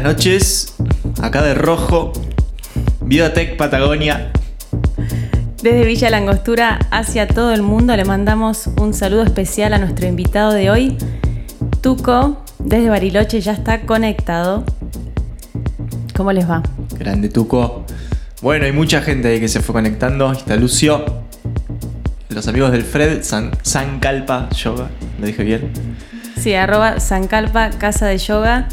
Buenas noches, acá de rojo, Biotech Patagonia. Desde Villa Langostura hacia todo el mundo le mandamos un saludo especial a nuestro invitado de hoy, Tuco, desde Bariloche ya está conectado. ¿Cómo les va? Grande Tuco. Bueno, hay mucha gente ahí que se fue conectando. Ahí está Lucio. Los amigos del Fred, San, San Calpa Yoga. ¿Lo dije bien? Sí, arroba Sancalpa, Casa de Yoga.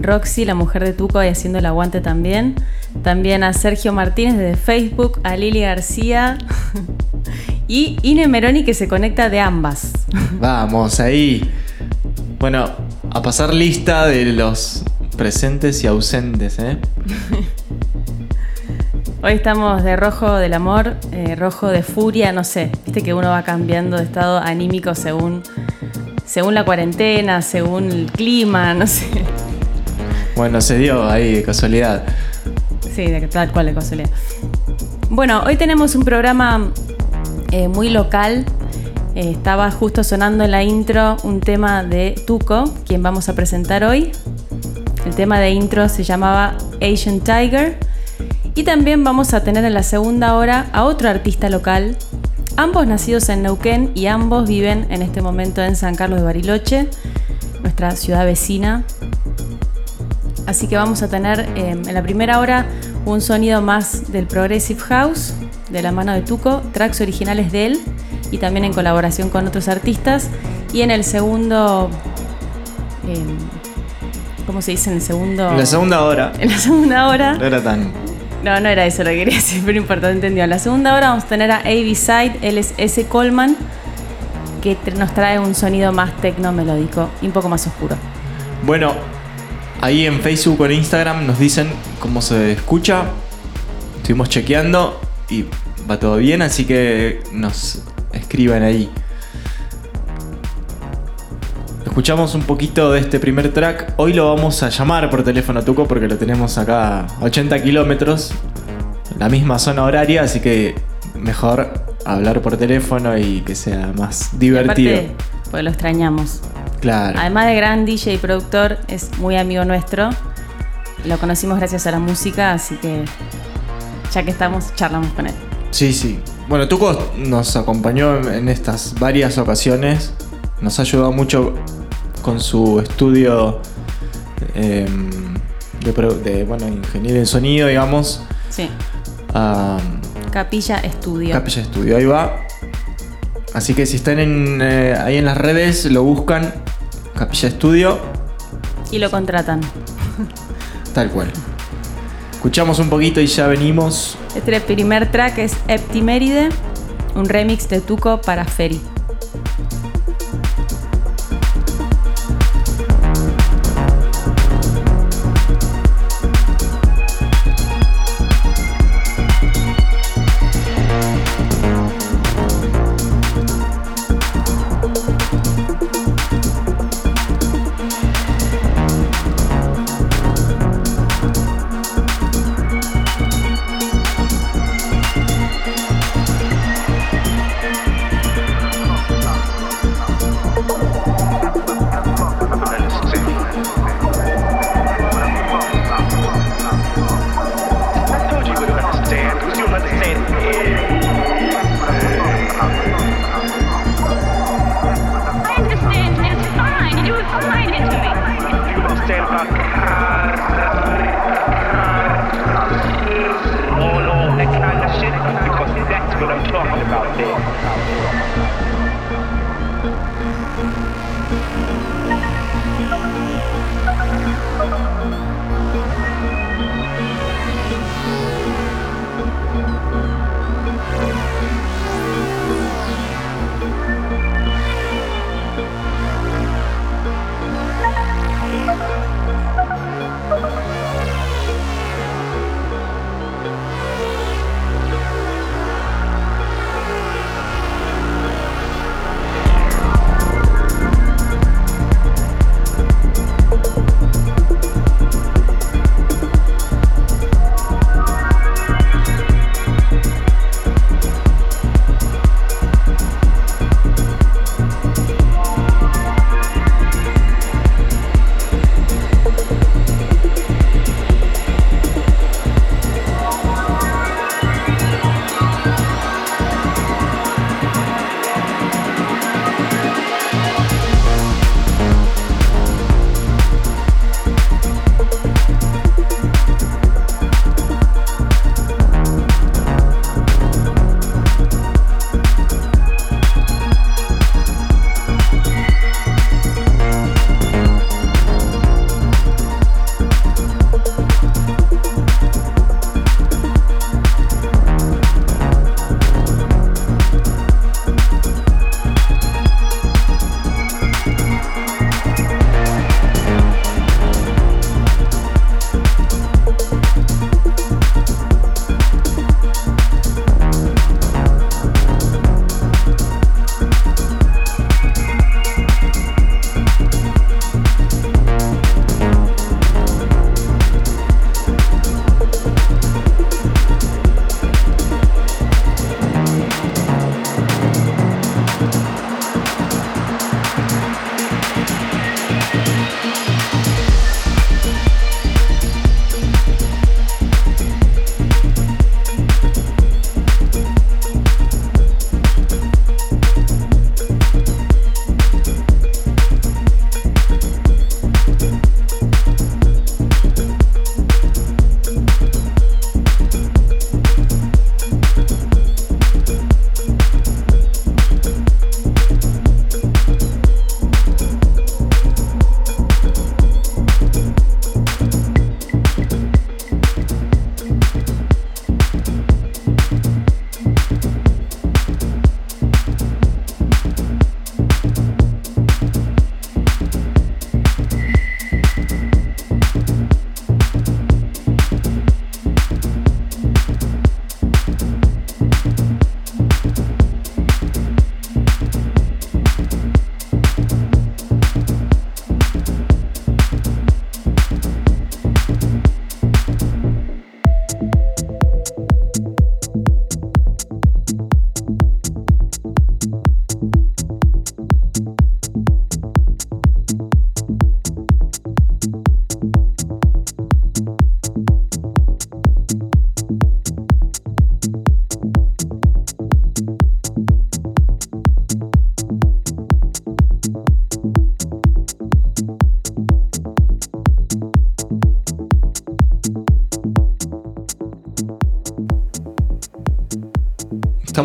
Roxy, la mujer de Tuco, ahí haciendo el aguante también. También a Sergio Martínez desde Facebook, a Lili García y Ine Meroni que se conecta de ambas. Vamos, ahí. Bueno, a pasar lista de los presentes y ausentes, ¿eh? Hoy estamos de rojo del amor, eh, rojo de furia, no sé. Viste que uno va cambiando de estado anímico según, según la cuarentena, según el clima, no sé. Bueno, se dio ahí de casualidad. Sí, tal cual de casualidad. Bueno, hoy tenemos un programa eh, muy local. Eh, estaba justo sonando en la intro un tema de Tuco, quien vamos a presentar hoy. El tema de intro se llamaba Asian Tiger. Y también vamos a tener en la segunda hora a otro artista local, ambos nacidos en Neuquén y ambos viven en este momento en San Carlos de Bariloche, nuestra ciudad vecina. Así que vamos a tener eh, en la primera hora un sonido más del Progressive House, de la mano de Tuco, tracks originales de él y también en colaboración con otros artistas. Y en el segundo... eh, ¿Cómo se dice? En el segundo... En la segunda hora. En la segunda hora... No era tan. No, no era eso lo que quería decir, pero importante entendió. En la segunda hora vamos a tener a A.B. Side, él es S. Coleman, que nos trae un sonido más tecno melódico y un poco más oscuro. Bueno, ahí en Facebook o en Instagram nos dicen cómo se escucha. Estuvimos chequeando y va todo bien, así que nos escriban ahí. Escuchamos un poquito de este primer track. Hoy lo vamos a llamar por teléfono Tuco porque lo tenemos acá a 80 kilómetros, la misma zona horaria, así que mejor hablar por teléfono y que sea más divertido. Aparte, pues lo extrañamos. Claro. Además de gran DJ y productor, es muy amigo nuestro. Lo conocimos gracias a la música, así que ya que estamos, charlamos con él. Sí, sí. Bueno, Tuco nos acompañó en- estas varias ocasiones. Nos ha ayudado mucho con su estudio eh, de, de, bueno, ingeniería en sonido, digamos. Sí. a Capilla Estudio. Capilla Estudio, ahí va. Así que si están en, eh, ahí en las redes, lo buscan. Capilla Estudio, y lo contratan. tal cual. Escuchamos un poquito y ya venimos. Este primer track es Eptiméride, un remix de Tuco para Ferry.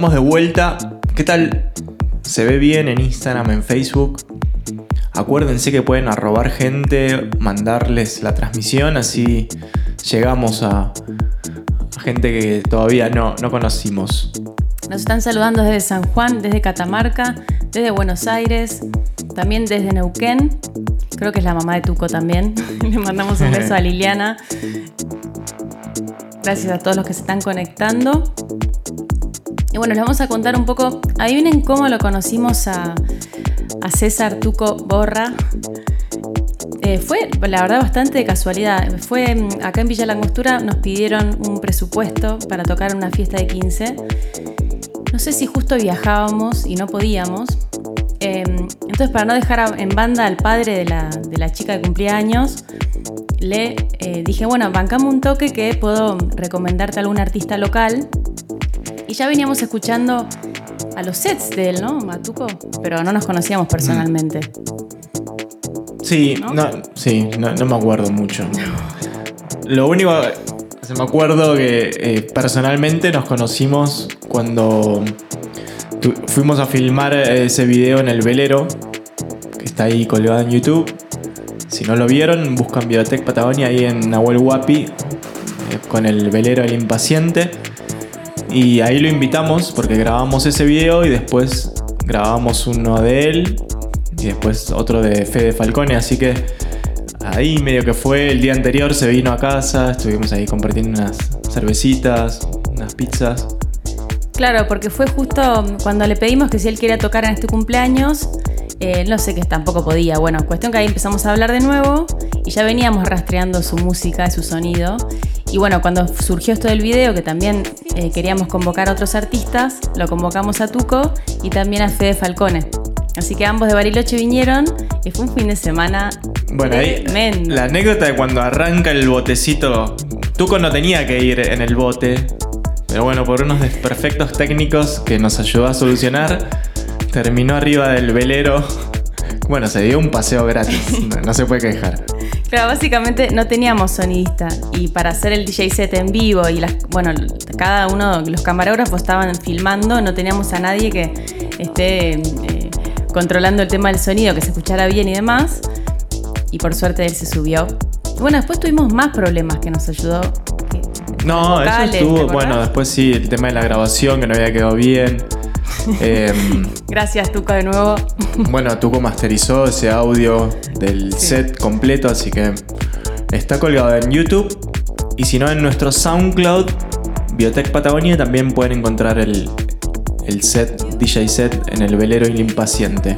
Estamos de vuelta. ¿Qué tal? ¿Se ve bien en Instagram, en Facebook? Acuérdense que pueden arrobar gente, mandarles la transmisión, así llegamos a, a gente que todavía no, no conocimos. Nos están saludando desde San Juan, desde Catamarca, desde Buenos Aires, también desde Neuquén. Creo que es la mamá de Tuco también. Le mandamos un beso a Liliana. Gracias a todos los que se están conectando. Y bueno, les vamos a contar un poco. Adivinen cómo lo conocimos a, a César Tuco Borra. Eh, fue, la verdad, bastante de casualidad. Fue mm, acá en Villa Langostura, nos pidieron un presupuesto para tocar una fiesta de 15. No sé si justo viajábamos y no podíamos. Eh, entonces, para no dejar en banda al padre de la, de la chica que cumplía años, le eh, dije, bueno, bancame un toque que puedo recomendarte a algún artista local. Y ya veníamos escuchando a los sets de él, ¿no? Matuco, pero no nos conocíamos personalmente. Sí, ¿No? no, sí, no, no me acuerdo mucho. Lo único, se me acuerdo que eh, personalmente nos conocimos cuando tu- fuimos a filmar ese video en el velero, que está ahí colgado en YouTube. Si no lo vieron, buscan Biotech Patagonia ahí en Nahuel Huapi, eh, con el velero El Impaciente. Y ahí lo invitamos porque grabamos ese video y después grabamos uno de él y después otro de Fede Falcone, así que ahí medio que fue el día anterior, se vino a casa, estuvimos ahí compartiendo unas cervecitas, unas pizzas. Claro, porque fue justo cuando le pedimos que si él quería tocar en este cumpleaños, eh, no sé que tampoco podía. Bueno, cuestión que ahí empezamos a hablar de nuevo y ya veníamos rastreando su música y su sonido. Y bueno, cuando surgió esto del video, que también eh, queríamos convocar a otros artistas, lo convocamos a Tuco y también a Fede Falcone. Así que ambos de Bariloche vinieron y fue un fin de semana Bueno, ahí la anécdota de cuando arranca el botecito, Tuco no tenía que ir en el bote, pero bueno, por unos desperfectos técnicos que nos ayudó a solucionar, terminó arriba del velero. Bueno, se dio un paseo gratis, no, no se puede quejar. Claro, básicamente no teníamos sonidista y para hacer el DJ set en vivo y las, bueno, cada uno, los camarógrafos estaban filmando, no teníamos a nadie que esté eh, controlando el tema del sonido, que se escuchara bien y demás. Y por suerte él se subió. Y bueno, después tuvimos más problemas que nos ayudó. que- No, vocales, eso ¿te estuvo, bueno, después sí, el tema de la grabación que no había quedado bien. Em, Gracias, Tuco, de nuevo. bueno, Tuco masterizó ese audio del Sí. set completo, así que está colgado en YouTube. Y si no, en nuestro SoundCloud, Biotech Patagonia, también pueden encontrar el, el set, DJ set en el velero y el impaciente.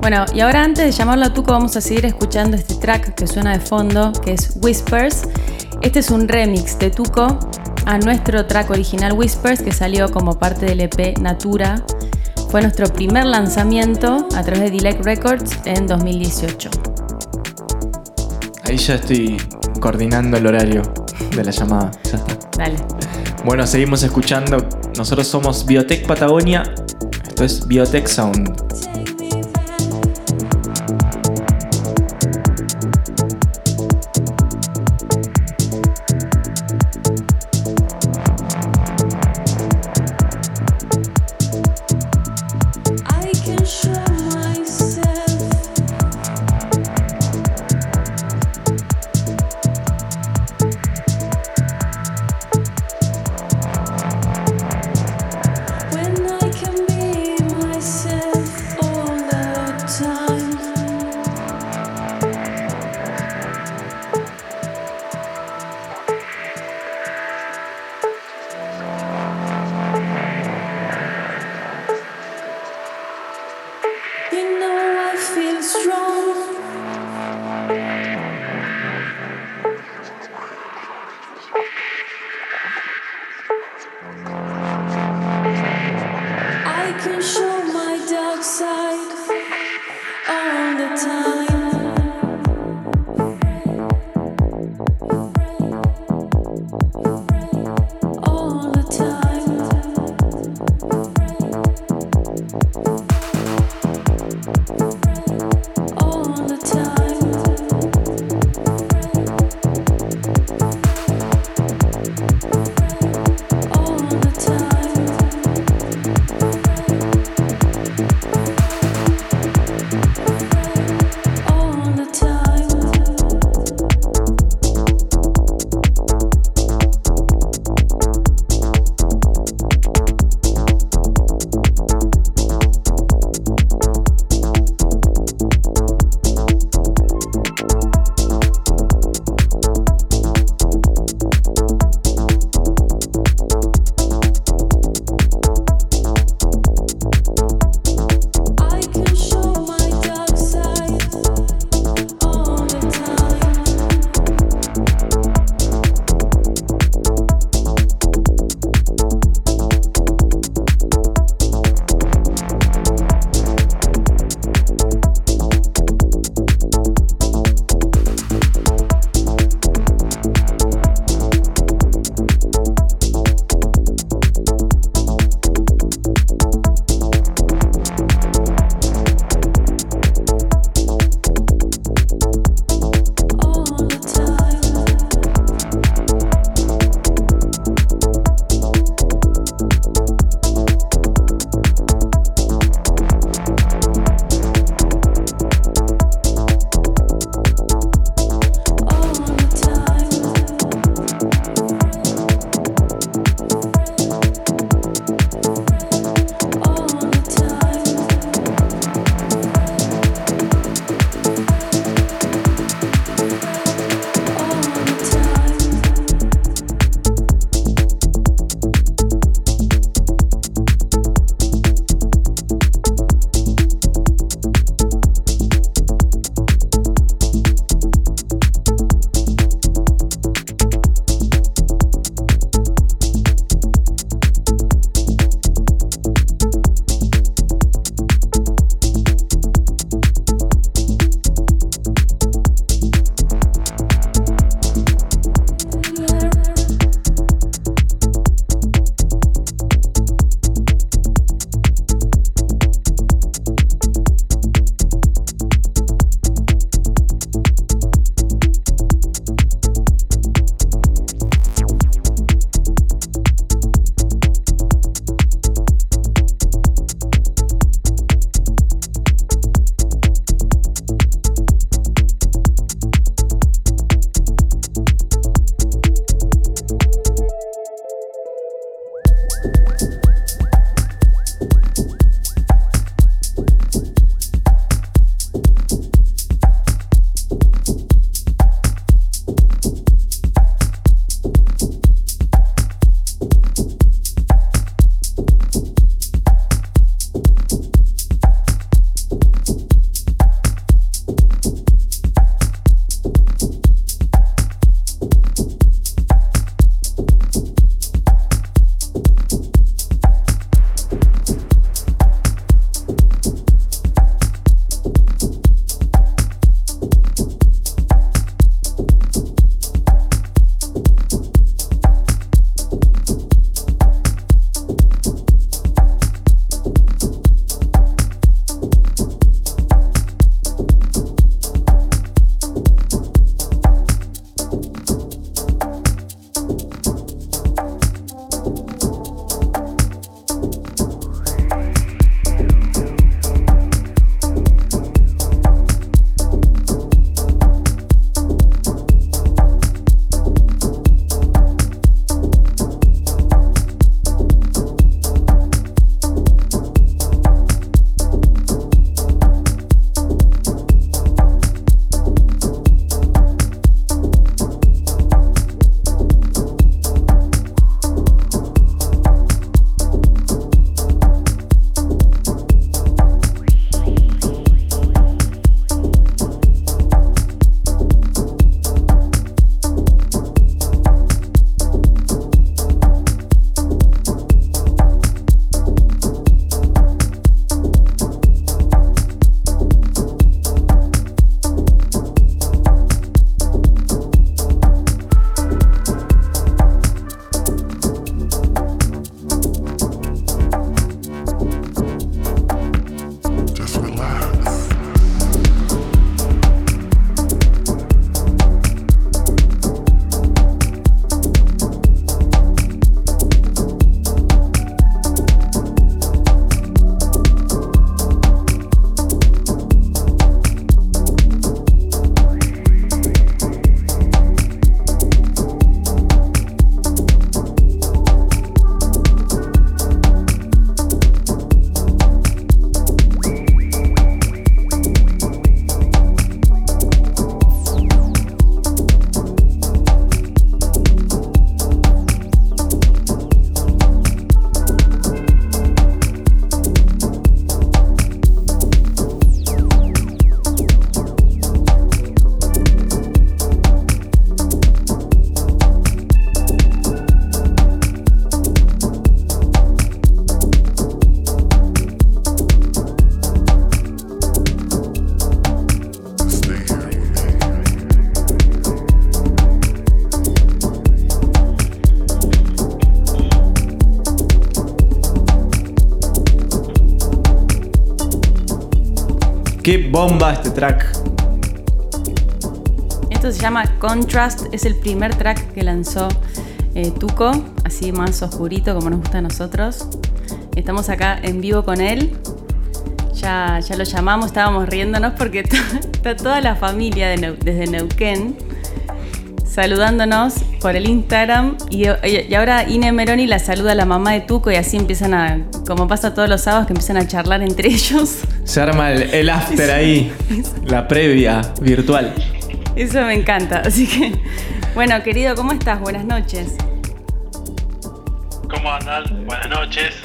Bueno, y ahora antes de llamarlo a Tuco vamos a seguir escuchando este track que suena de fondo, que es Whispers. Este es un remix de Tuco a nuestro track original Whispers que salió como parte del EP Natura. Fue nuestro primer lanzamiento a través de Delect Records en 2018. Ahí ya estoy coordinando el horario de la llamada. Ya está. Dale. Bueno, seguimos escuchando. Nosotros somos Biotech Patagonia. Esto es Biotech Sound. Bomba este track. Esto se llama Contrast, es el primer track que lanzó eh, Tuco, así más oscurito como nos gusta a nosotros. Estamos acá en vivo con él. Ya, ya lo llamamos, estábamos riéndonos porque está toda la familia desde Neuquén saludándonos por el Instagram y, y ahora Ine Meroni la saluda a la mamá de Tuco y así empiezan a, como pasa todos los sábados, que empiezan a charlar entre ellos. Se arma el, el after ahí. La previa virtual. Eso me encanta. Así que, bueno, querido, ¿cómo estás? Buenas noches. ¿Cómo andan? Buenas noches.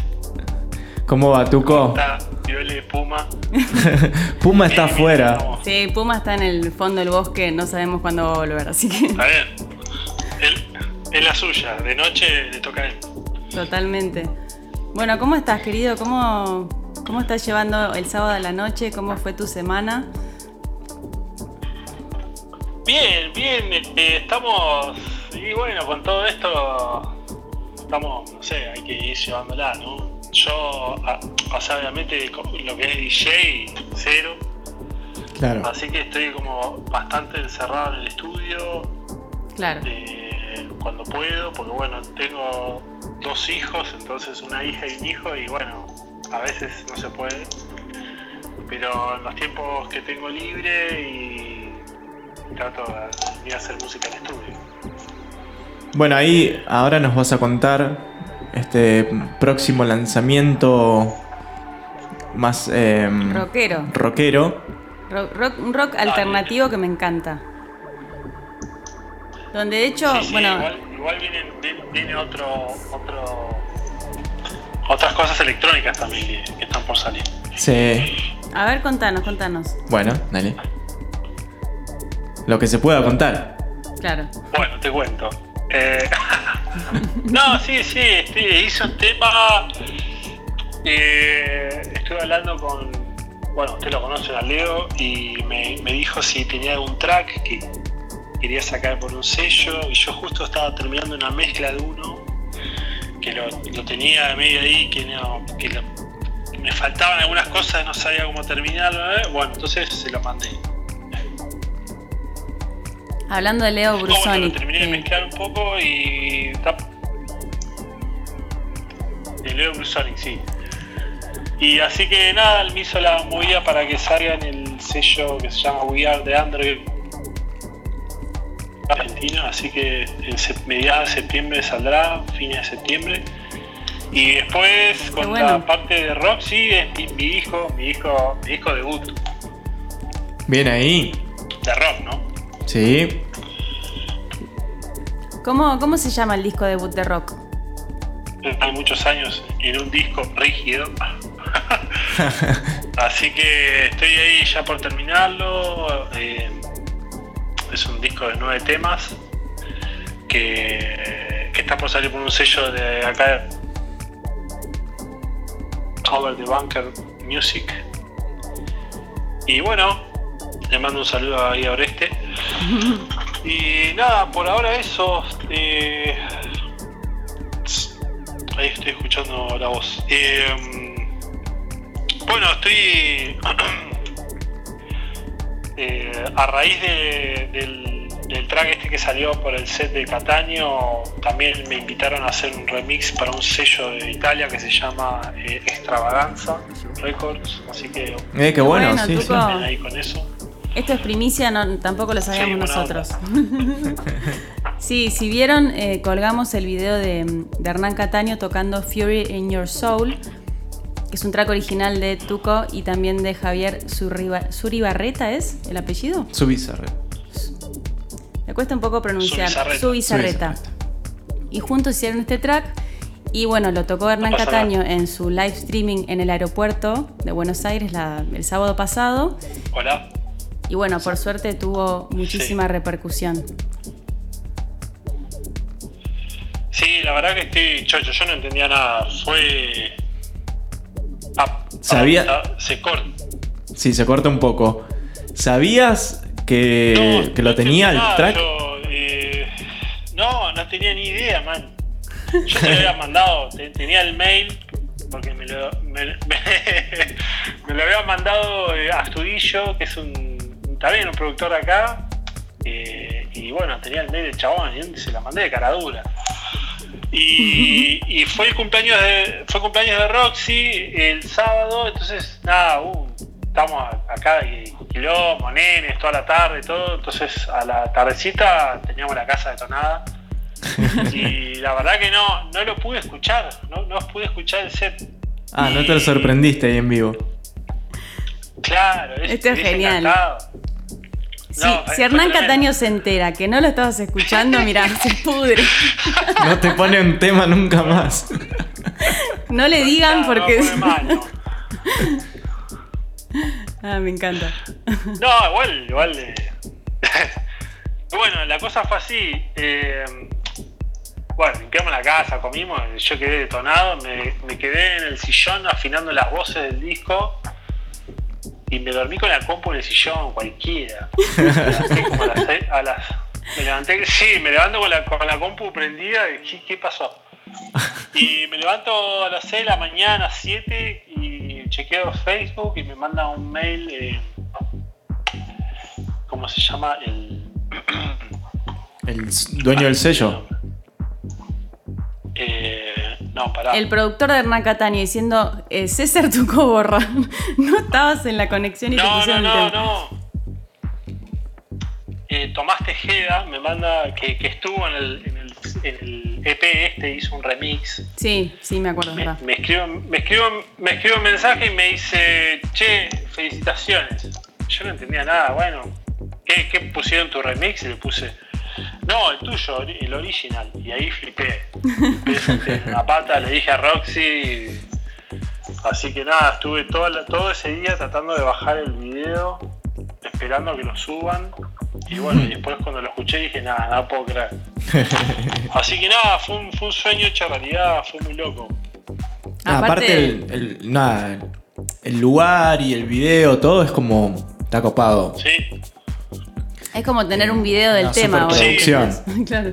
¿Cómo va, Tuco? Está Viole Puma. Puma está afuera. ¿cómo? Sí, Puma está en el fondo del bosque, no sabemos cuándo va a volver, así que Está bien. Él, es la suya. De noche le toca a él. totalmente. Bueno, ¿cómo estás, querido? ¿Cómo, ¿Cómo estás llevando el sábado a la noche? ¿Cómo fue tu semana? Bien, bien. eh, estamos. Y bueno, con todo esto. Estamos, no sé, hay que ir llevándola, ¿no? Yo, a- o sea, obviamente lo que es DJ, cero. Claro. Así que estoy como bastante encerrado en el estudio. Claro. eh, cuando puedo, porque bueno, tengo dos hijos, entonces una hija y un hijo, y bueno, a veces no se puede. Pero en los tiempos que tengo libre y trato de ir a hacer música en estudio. Bueno, ahí ahora nos vas a contar este próximo lanzamiento más em, Rockero. rockero. Rock- rock- un rock alternativo que me encanta. Donde de hecho, Sí, sí, bueno, igual, igual viene, viene- viene otro, otro, otras cosas electrónicas también que, que están por salir. Sí. a ver, contanos, contanos. Bueno, dale. Lo que se pueda contar. Claro. Bueno, te cuento. Eh, no, sí, sí, este, hice un tema. eh, estuve hablando con. Bueno, usted lo conoce, a Leo, y me, me dijo si tenía algún track que quería sacar por un sello, y yo justo estaba terminando una mezcla de uno, que lo, lo tenía medio ahí, que, no, que lo- me faltaban algunas cosas, no sabía cómo terminarlo. ¿eh? Bueno, entonces se lo mandé. Hablando de Leo No, bueno, lo terminé de mezclar un poco y. De Leo Brusonic, sí. Y así que nada, él me hizo la movida para que salga en el sello que se llama We Are the Android Argentina, así que en mediados de septiembre saldrá, fines de septiembre. Y después con bueno. la parte de rock, sí, es mi, mi hijo, mi hijo, mi hijo debut Bien ahí. de rock, ¿no? Sí. ¿cómo, ¿Cómo se llama el disco debut de rock? hay muchos años en un disco rígido. Así que estoy ahí ya por terminarlo. eh, es un disco de nueve temas que, que está por salir por un sello de acá. Over the Bunker Music. Y bueno, le mando un saludo ahí a Oreste. Y nada, por ahora eso. eh, Ahí estoy escuchando la voz. Eh, bueno, estoy. eh, a raíz de- del, del track este que salió por el set de Cataño, también me invitaron a hacer un remix para un sello de Italia que se llama eh, Extravaganza Records. Así que. Eh, qué bueno, bueno, sí, ahí con eso. Esto es primicia, no, tampoco lo sabíamos Sí, nosotros. sí, si vieron, eh, colgamos el video de, de Hernán Cataño tocando Fury in Your Soul, que es un track original de Tuco y también de Javier Zuribarreta, ¿es el apellido? Su bizarre. Me cuesta un poco pronunciar. Zubizarreta. Y juntos hicieron este track. Y bueno, lo tocó Hernán No Cataño en su live streaming en el aeropuerto de Buenos Aires la- el sábado pasado. Hola. Y bueno, por suerte tuvo muchísima repercusión. Sí, la verdad que estoy chocho, yo no entendía nada. Fue. Ah, Sabía- ah, se corta. Sí, se corta un poco. ¿Sabías que, No, que lo no tenía el track? yo, eh, no, no tenía ni idea, man. Yo te lo había mandado, te- tenía el mail porque me lo, me, me- me lo había mandado eh, Astudillo, que es un también un productor acá. eh, y bueno, tenía el mail del chabón y se la mandé de cara dura. Y, y fue el cumpleaños de fue cumpleaños de Roxy el sábado, entonces nada, uh, estamos acá y quilombo, nenes, toda la tarde, todo, entonces a la tardecita teníamos la casa detonada. Y la verdad que no, no lo pude escuchar, no, no pude escuchar el set. Ah, no te lo sorprendiste ahí en vivo. Claro, es, Esto es es genial. encantado. Si, No, si fue Hernán. Cataño se entera que no lo estabas escuchando, mira, se pudre. No te pone un tema nunca más. No le digan No, porque. no, mal, no. ah, me encanta. No, igual, igual. eh, bueno, la cosa fue así. eh, bueno, limpiamos la casa, comimos, yo quedé detonado, me, me quedé en el sillón afinando las voces del disco y me dormí con la compu en el sillón, cualquiera. Me levanté como a las a las- me levanté, sí, me levanto con la, con la compu prendida y ¿qué, qué pasó? Y me levanto a las 6 de la mañana, 7 y chequeo Facebook y me manda un mail, eh, ¿cómo se llama? El, El dueño del sello. eh, no, pará. El productor de Hernán Cataño diciendo: eh, César Tuco borra. No estabas en la conexión y te No, no, pusieron el no, tema. no. Eh, Tomás Tejeda me manda que, que estuvo en el, en, el, en el EP este, hizo un remix. Sí, sí, me acuerdo, Me, me escribe, me, escribe, me escribe un mensaje y me dice, che, felicitaciones. Yo no entendía nada, bueno, ¿qué, qué pusieron tu remix? Y le puse, no, el tuyo, el original. Y ahí flipé. Flipé, la pata, le dije a Roxy. Así que nada, estuve toda la- todo ese día tratando de bajar el video, esperando a que lo suban. Y bueno, y después cuando lo escuché dije, nada, nada puedo creer. Así que nada, fue un, fue un sueño hecho realidad, fue muy loco. Ah, Aparte- aparte, el, el- nada, el lugar y el video, todo es como. Está copado. Sí, Es como tener un video del tema superproducción. claro.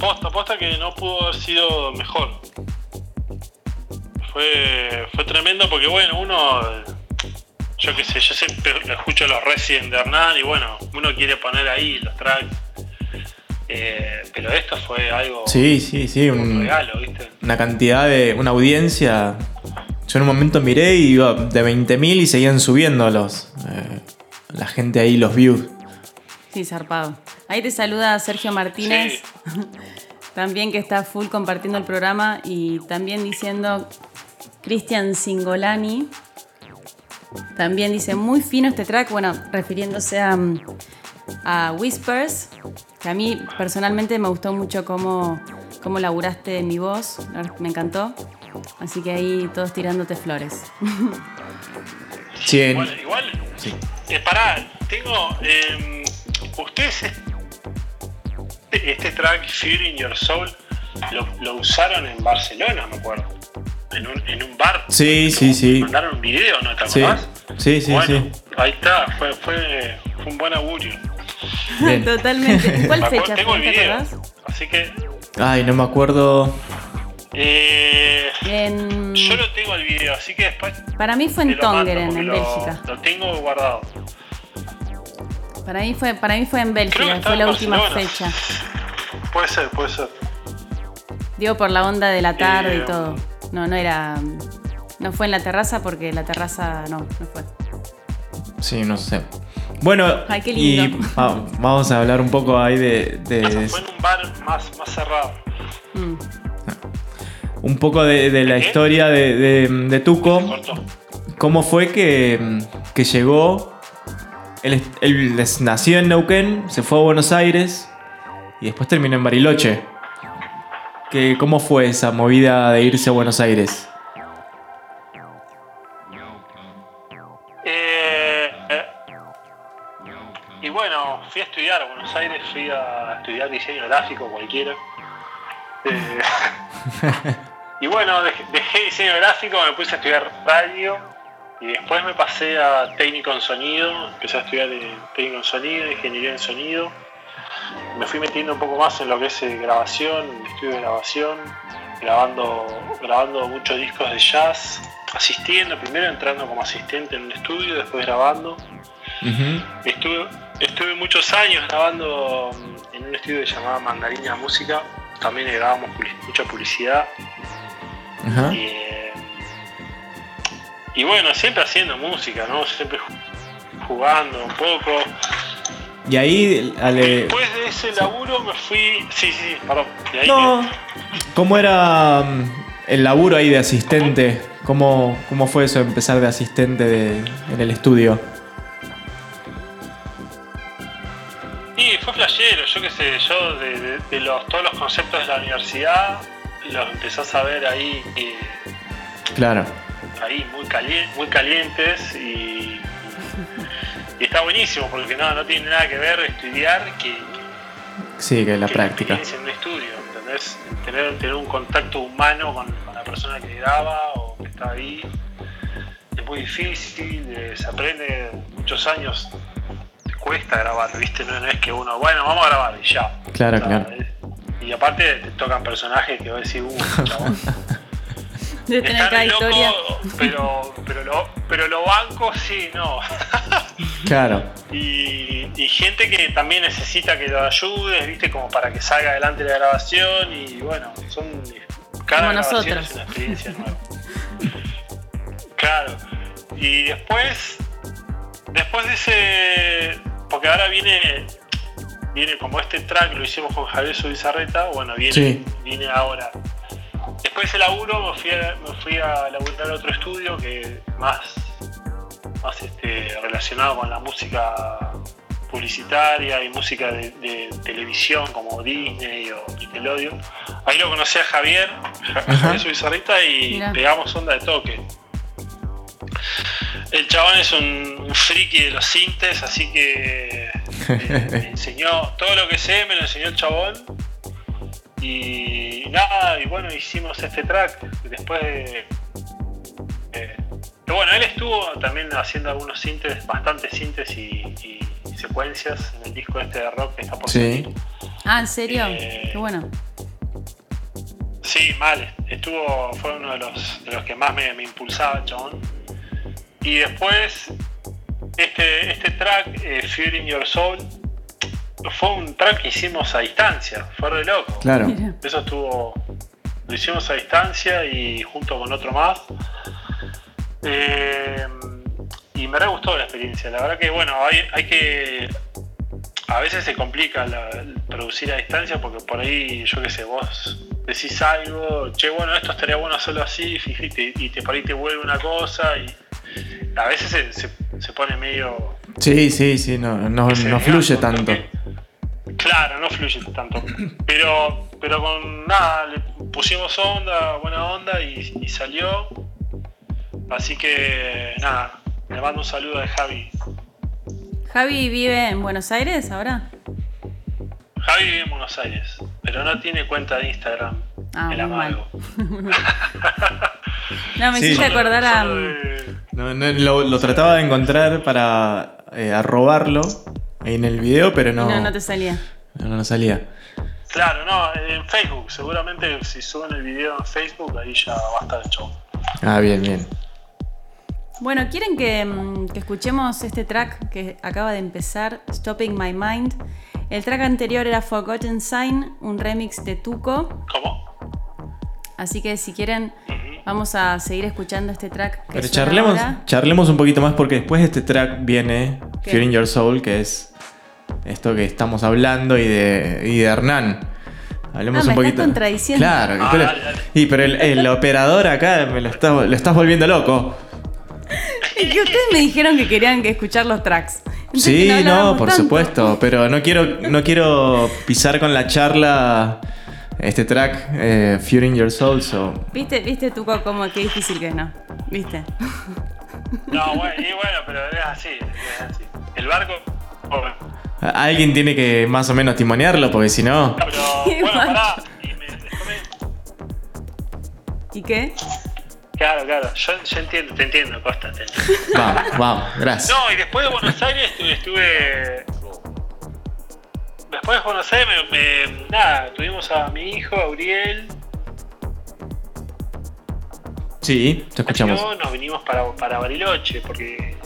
posta, posta que no pudo haber sido mejor. Fue, fue tremendo porque bueno, uno, yo qué sé, yo siempre escucho los Resident de Hernán y bueno, uno quiere poner ahí los tracks. Eh, pero esto fue algo, Sí, sí, sí. un un- regalo, ¿viste? una cantidad de. Una audiencia. Yo en un momento miré y iba de 20.000 y seguían subiendo los. eh, la gente ahí, los views. Sí, zarpado. Ahí te saluda Sergio Martínez, también que está full compartiendo el programa y también diciendo Cristian Singolani. También dice muy fino este track, bueno, refiriéndose a, a Whispers, que a mí personalmente me gustó mucho cómo, cómo laburaste en mi voz, la verdad, me encantó. Así que ahí todos tirándote flores. Sí, en- Bueno, igual, sí. eh, pará, tengo, eh, ustedes este track Fear in Your Soul lo, lo usaron en Barcelona, me acuerdo. En un, en un bar. Sí, sí, sí. Mandaron un video, ¿no te acordás? sí, sí, bueno, sí. ahí está, fue, fue, fue un buen augurio. Bien. Totalmente. ¿En ¿Cuál fecha Tengo el ¿Te video. Así que Ay, no me acuerdo. Eh, En- yo lo tengo el video, así que después Para mí fue en Tongeren, en lo- Bélgica. Lo tengo guardado. Para mí fue, para mí fue en Bélgica, fue la última Barcelona. fecha. Puede ser, puede ser. Digo por la onda de la tarde Eh, y todo. No, no era. No fue en la terraza porque la terraza no, no fue. Sí, no sé. Bueno, Ay, qué y vamos a hablar un poco ahí de, de- Fue en un bar más, más cerrado. Mm. Un poco de, de la historia de, de- de Tuco. ¿Cómo fue que, que llegó? Él, nació en Neuquén, se fue a Buenos Aires y después terminó en Bariloche. ¿Qué, ¿Cómo fue esa movida de irse a Buenos Aires? Eh, eh, y bueno, fui a estudiar a Buenos Aires, fui a estudiar diseño gráfico cualquiera. Eh, y bueno, dej- dejé diseño gráfico, me puse a estudiar radio y después me pasé a técnico en sonido, empecé a estudiar eh, técnico en sonido, ingeniería en sonido. Me fui metiendo un poco más en lo que es eh, grabación, estudio de grabación. grabando, grabando muchos discos de jazz, asistiendo, primero entrando como asistente en un estudio, después grabando. Estuve, estuve muchos años grabando mm, en un estudio que se llamaba Mandarina Música, también grabamos mucha publicidad. Ajá. Y, eh, y bueno, siempre haciendo música, ¿no? Siempre ju- jugando un poco. Y ahí, Ale, Después de ese laburo me fui. Sí, sí, perdón. De ahí No. me- ¿cómo era mm, el laburo ahí de asistente? ¿Cómo, cómo fue eso, empezar de asistente de- en el estudio? Y fue flashero, yo qué sé, yo de, de- de los, todos los conceptos de la universidad los empezás a ver ahí, eh, Claro. ahí muy, calien- muy calientes y, y está buenísimo porque no, no tiene nada que ver estudiar que, Sí, que la que práctica. en un estudio, ¿entendés? Tener, tener un contacto humano con, con la persona que graba o que está ahí es muy difícil, eh, se aprende muchos años, te cuesta grabar, ¿viste? No, no es que uno, bueno, vamos a grabar y ya. Claro, O sea, claro. es- y aparte te tocan personajes que vos decís, uh, chabón. Debe tener cada loco, historia. pero, pero, lo, pero lo banco sí, no. Claro. Y, y gente que también necesita que lo ayudes, viste, como para que salga adelante la grabación y bueno, son cada Como grabación nosotros. es una experiencia nueva. Claro. Y después, después de ese, porque ahora viene, viene como este track lo hicimos con Javier Subizarreta, bueno, viene, Sí. viene ahora. Después de ese laburo me fui a, me fui a laburar a otro estudio que más más este, relacionado con la música publicitaria y música de, de televisión como Disney o Nickelodeon. Ahí lo conocí a Javier, Ajá. Javier Subizarrita y Mirá. pegamos onda de toque. El chabón es un, un friki de los sintes, así que me, me enseñó todo lo que sé, me lo enseñó el chabón. Y nada, y bueno, hicimos este track. Después de, eh, pero bueno, él estuvo también haciendo algunos sintes, bastantes sintes y, y secuencias en el disco este de rock que está por Sí. Ah, ¿en serio? Eh, Qué bueno. Sí, mal. Estuvo, fue uno de los, de los que más me, me impulsaba chabón. Y después, este, este track, eh, Fear in Your Soul, fue un track que hicimos a distancia, fue de loco. Claro. Eso estuvo. Lo hicimos a distancia y junto con otro más. Eh, y me re gustó la experiencia. La verdad que, bueno, hay, hay que. A veces se complica la- producir a distancia porque por ahí, yo qué sé, vos decís algo, che, bueno, esto estaría bueno hacerlo así, fíjate, y te, por ahí te vuelve una cosa y a veces se, se- se pone medio Sí, sí, sí, no, no, no fluye tanto. Claro, no fluye tanto. Pero, pero con nada, le pusimos onda, buena onda y, y salió. Así que nada, le mando un saludo de Javi. ¿Javi vive en Buenos Aires ahora? Javi vive en Buenos Aires, pero no tiene cuenta de Instagram. Ah, el muy mal. amago. No, me Sí. hiciste acordar a. No, no, lo, lo trataba de encontrar para eh, arrobarlo en el video, pero no, No, no te salía. no, no salía. Claro, no, en Facebook. Seguramente si suben el video en Facebook, ahí ya va a estar el show. Ah, bien, bien. Bueno, ¿quieren que, mm, que escuchemos este track que acaba de empezar, Stopping My Mind? El track anterior era Forgotten Sign, un remix de Tuco. ¿Cómo? Así que si quieren, vamos a seguir escuchando este track. Que Pero charlemos, ahora. charlemos un poquito más porque después de este track viene ¿Qué? Fear in Your Soul, que es esto que estamos hablando, y de, y de Hernán. Hablemos Ah, me un estás poquito. contradiciendo. Claro, Ah, pero, dale, dale. y, pero el, el operador acá me lo, está, lo estás volviendo loco. Es que ustedes me dijeron que querían que escuchar los tracks. Entonces, Sí, no, por tanto. supuesto, pero no quiero, no quiero pisar con la charla este track, eh, Fear in Your Soul, so- ¿Viste, viste Tuco cómo qué difícil que es, no? ¿Viste? No, bueno, y bueno, pero es así, es así. El barco. bueno, Alguien tiene que más o menos timonearlo, porque si no... pero bueno, pará. Y me, déjame- ¿Y qué? Claro, claro, yo, yo entiendo, te entiendo, Costa, te entiendo. Vamos, vamos, gracias. No, y después de Buenos Aires estuve. estuve- después de Buenos Aires, me, me- nada, tuvimos a mi hijo, a Uriel. Sí, te escuchamos. Nos vinimos para, para Bariloche porque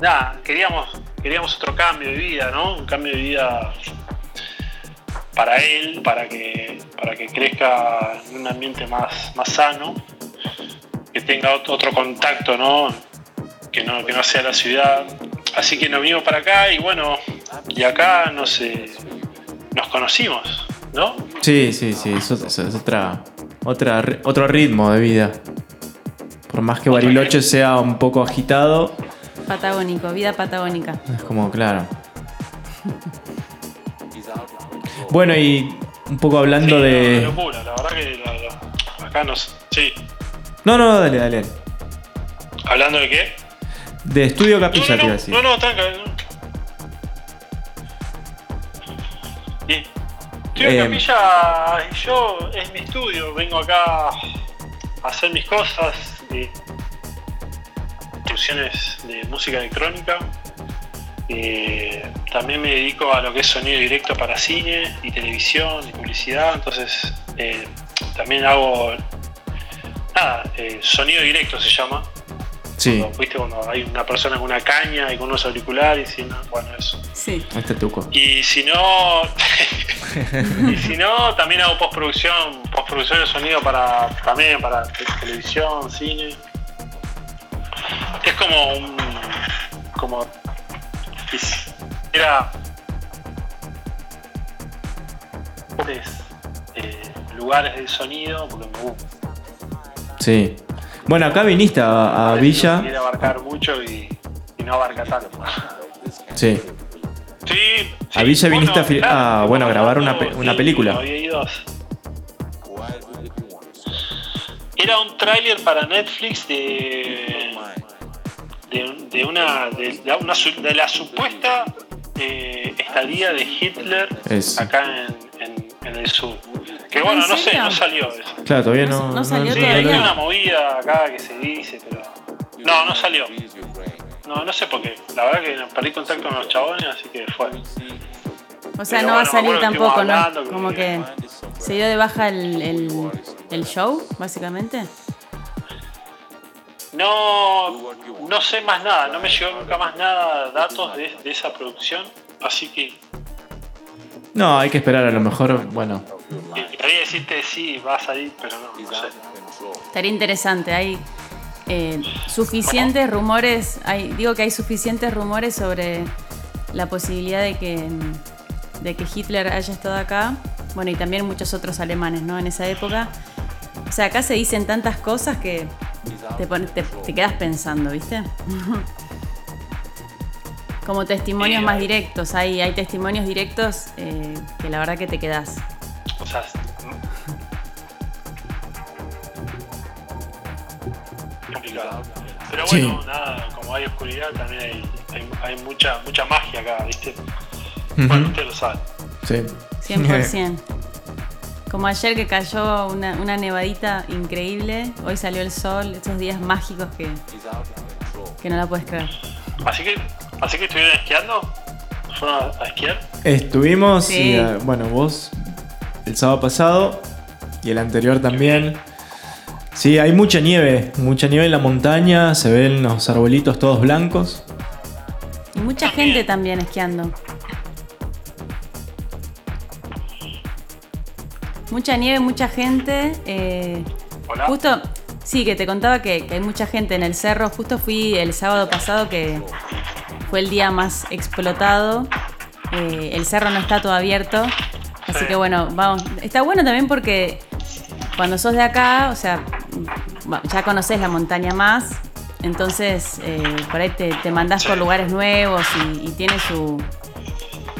nada, queríamos, queríamos otro cambio de vida, ¿no? Un cambio de vida para él, para que, para que crezca en un ambiente más, más sano, que tenga ot- otro contacto, ¿no? Que no, que no sea la ciudad. Así que nos vinimos para acá y bueno, y acá nos, eh, nos conocimos, ¿no? Sí, sí, sí, es, ot- es otra, otra, otro ritmo de vida. Por más que Bariloche sea un poco agitado, Patagónico, vida patagónica. es como, claro. Bueno, y un poco hablando de... locura, la verdad que la- la- acá nos... Sí. No, no, dale, dale. ¿Hablando de qué? De Estudio No, Capilla, no, te iba a no, decir. no, no, tranca. Eh, Capilla yo es mi estudio, vengo acá a hacer mis cosas de producciones de música electrónica. Eh, también me dedico a lo que es sonido directo para cine y televisión y publicidad, entonces eh, también hago nada, eh, sonido directo se llama. Sí, Cuando, ¿viste? Cuando hay una persona con una caña y con unos auriculares y no, bueno, eso. Sí. este tuco. Y si no, y si no, también hago postproducción, postproducción de sonido para también para te- televisión, cine. Es como un, como era eh, lugares de sonido porque me gusta. Sí. Bueno, acá viniste a, a Villa. Quiere abarcar mucho y, y no abarca tanto. Sí. Sí, A Villa viniste a, claro, a, bueno, a grabar una, pe- sí, una película. había ido a- Era un tráiler para Netflix de de, de una de, la- una su- de la supuesta eh, estadía de Hitler Es. acá en, en- en el sur. Que bueno, ¿En no sé, no salió eso. Claro, todavía no. No salió Sí, no hay una movida acá que se dice, pero no, no salió. No, no sé por qué. La verdad que perdí contacto con los chabones, así que fue. O sea, Pero no va a salir tampoco, ¿no? Como que se dio de baja el, el, el show, básicamente. No, no sé más nada, no me llegó nunca más nada, datos de, de esa producción, así que No, hay que esperar a lo mejor, bueno. Quería decirte sí, va a salir, pero no, no sé. Estaría interesante. Hay eh, suficientes rumores, hay, digo que hay suficientes rumores sobre la posibilidad de que, de que Hitler haya estado acá. Bueno, y también muchos otros alemanes, ¿no? En esa época. O sea, acá se dicen tantas cosas que te, pone- te, te quedas pensando, ¿viste? Como testimonios más directos. Hay, hay testimonios directos eh, que la verdad que te quedas. Sea, complicado. Pero Sí. bueno, nada, como hay oscuridad, también hay, hay, hay mucha mucha magia acá, ¿viste? Bueno, usted lo sabe. Sí. 100%. Como ayer que cayó una, una nevadita increíble, hoy salió el sol, estos días mágicos que, que no la puedes creer. Así que, así que estuvieron esquiando, fueron a, a esquiar. Estuvimos, Sí. y, bueno, vos el sábado pasado y el anterior también. Sí, hay mucha nieve, mucha nieve en la montaña, se ven los arbolitos todos blancos. Y mucha gente también esquiando. Mucha nieve, mucha gente. eh, Hola. justo, sí, que te contaba que, que hay mucha gente en el cerro. Justo fui el sábado pasado que fue el día más explotado. Eh, el cerro no está todo abierto. Así Sí. que bueno, vamos. Está bueno también porque cuando sos de acá, o sea, ya conoces la montaña más. Entonces, eh, por ahí te, te mandás por lugares nuevos y, y tiene su.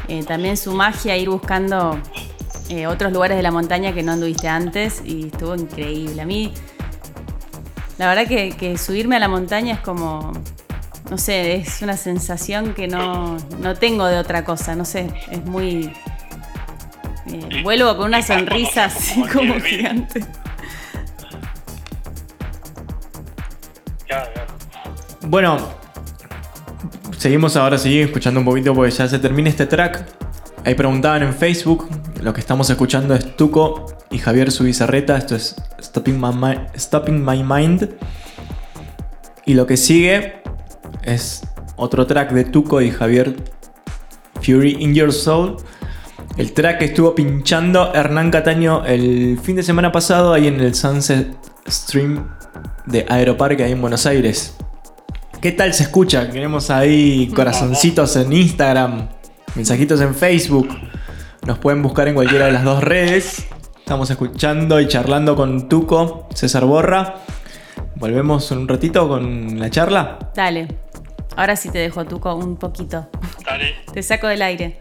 eh, también su magia ir buscando eh, otros lugares de la montaña que no anduviste antes y estuvo increíble. A mí, la verdad que, que subirme a la montaña es como, no sé, es una sensación que no, no tengo de otra cosa, no sé, es muy... eh, vuelvo con una sonrisa así como gigante. Bueno, seguimos ahora, sí, escuchando un poquito porque ya se termina este track. Ahí preguntaban en Facebook, lo que estamos escuchando es Tuco y Javier Subizarreta, esto es Stopping My, Mi- Stopping My Mind. Y lo que sigue es otro track de Tuco y Javier Fury in Your Soul. El track que estuvo pinchando Hernán Cataño el fin de semana pasado ahí en el Sunset Stream de Aeroparque ahí en Buenos Aires. ¿Qué tal se escucha? Queremos ahí corazoncitos en Instagram, mensajitos en Facebook. Nos pueden buscar en cualquiera de las dos redes. Estamos escuchando y charlando con Tuco, César Borra. Volvemos en un ratito con la charla. Dale. Ahora sí te dejo, Tuco, un poquito. Dale. Te saco del aire.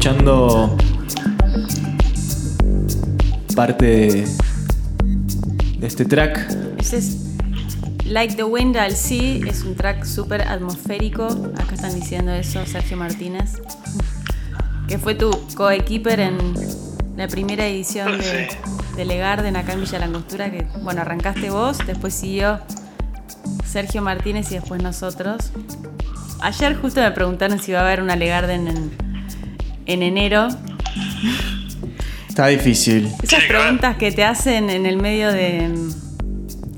Escuchando parte de, de este track. Ese es Like the Wind I'll See, es un track súper atmosférico. Acá están diciendo eso, Sergio Martínez. Que fue tu coequiper en la primera edición de, de Legarden acá en Villa Langostura. Que bueno, arrancaste vos, después siguió Sergio Martínez y después nosotros. Ayer justo me preguntaron si iba a haber una Legarden en, en enero. Está difícil. Esas preguntas que te hacen en el medio de,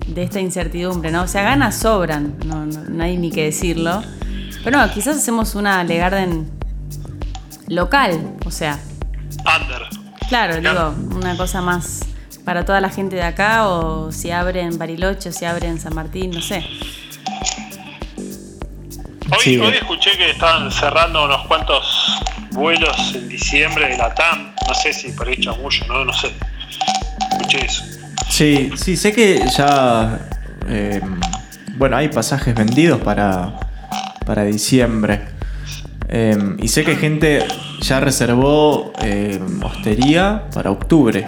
de esta incertidumbre, ¿no? O sea, ganas sobran, no, no, no hay ni que decirlo. Pero no, quizás hacemos una Legarden local, o sea, Under. claro, digo, una cosa más para toda la gente de acá, o si abre en Bariloche, o si abre en San Martín, no sé. Hoy, Sí. hoy escuché que estaban cerrando unos cuantos vuelos en diciembre de la TAM. No sé si por ahí chamullo, no, no sé. Escuché eso. Sí, sí, sé que ya. eh, bueno, hay pasajes vendidos para, para diciembre. Eh, y sé que gente ya reservó eh, hostería para octubre.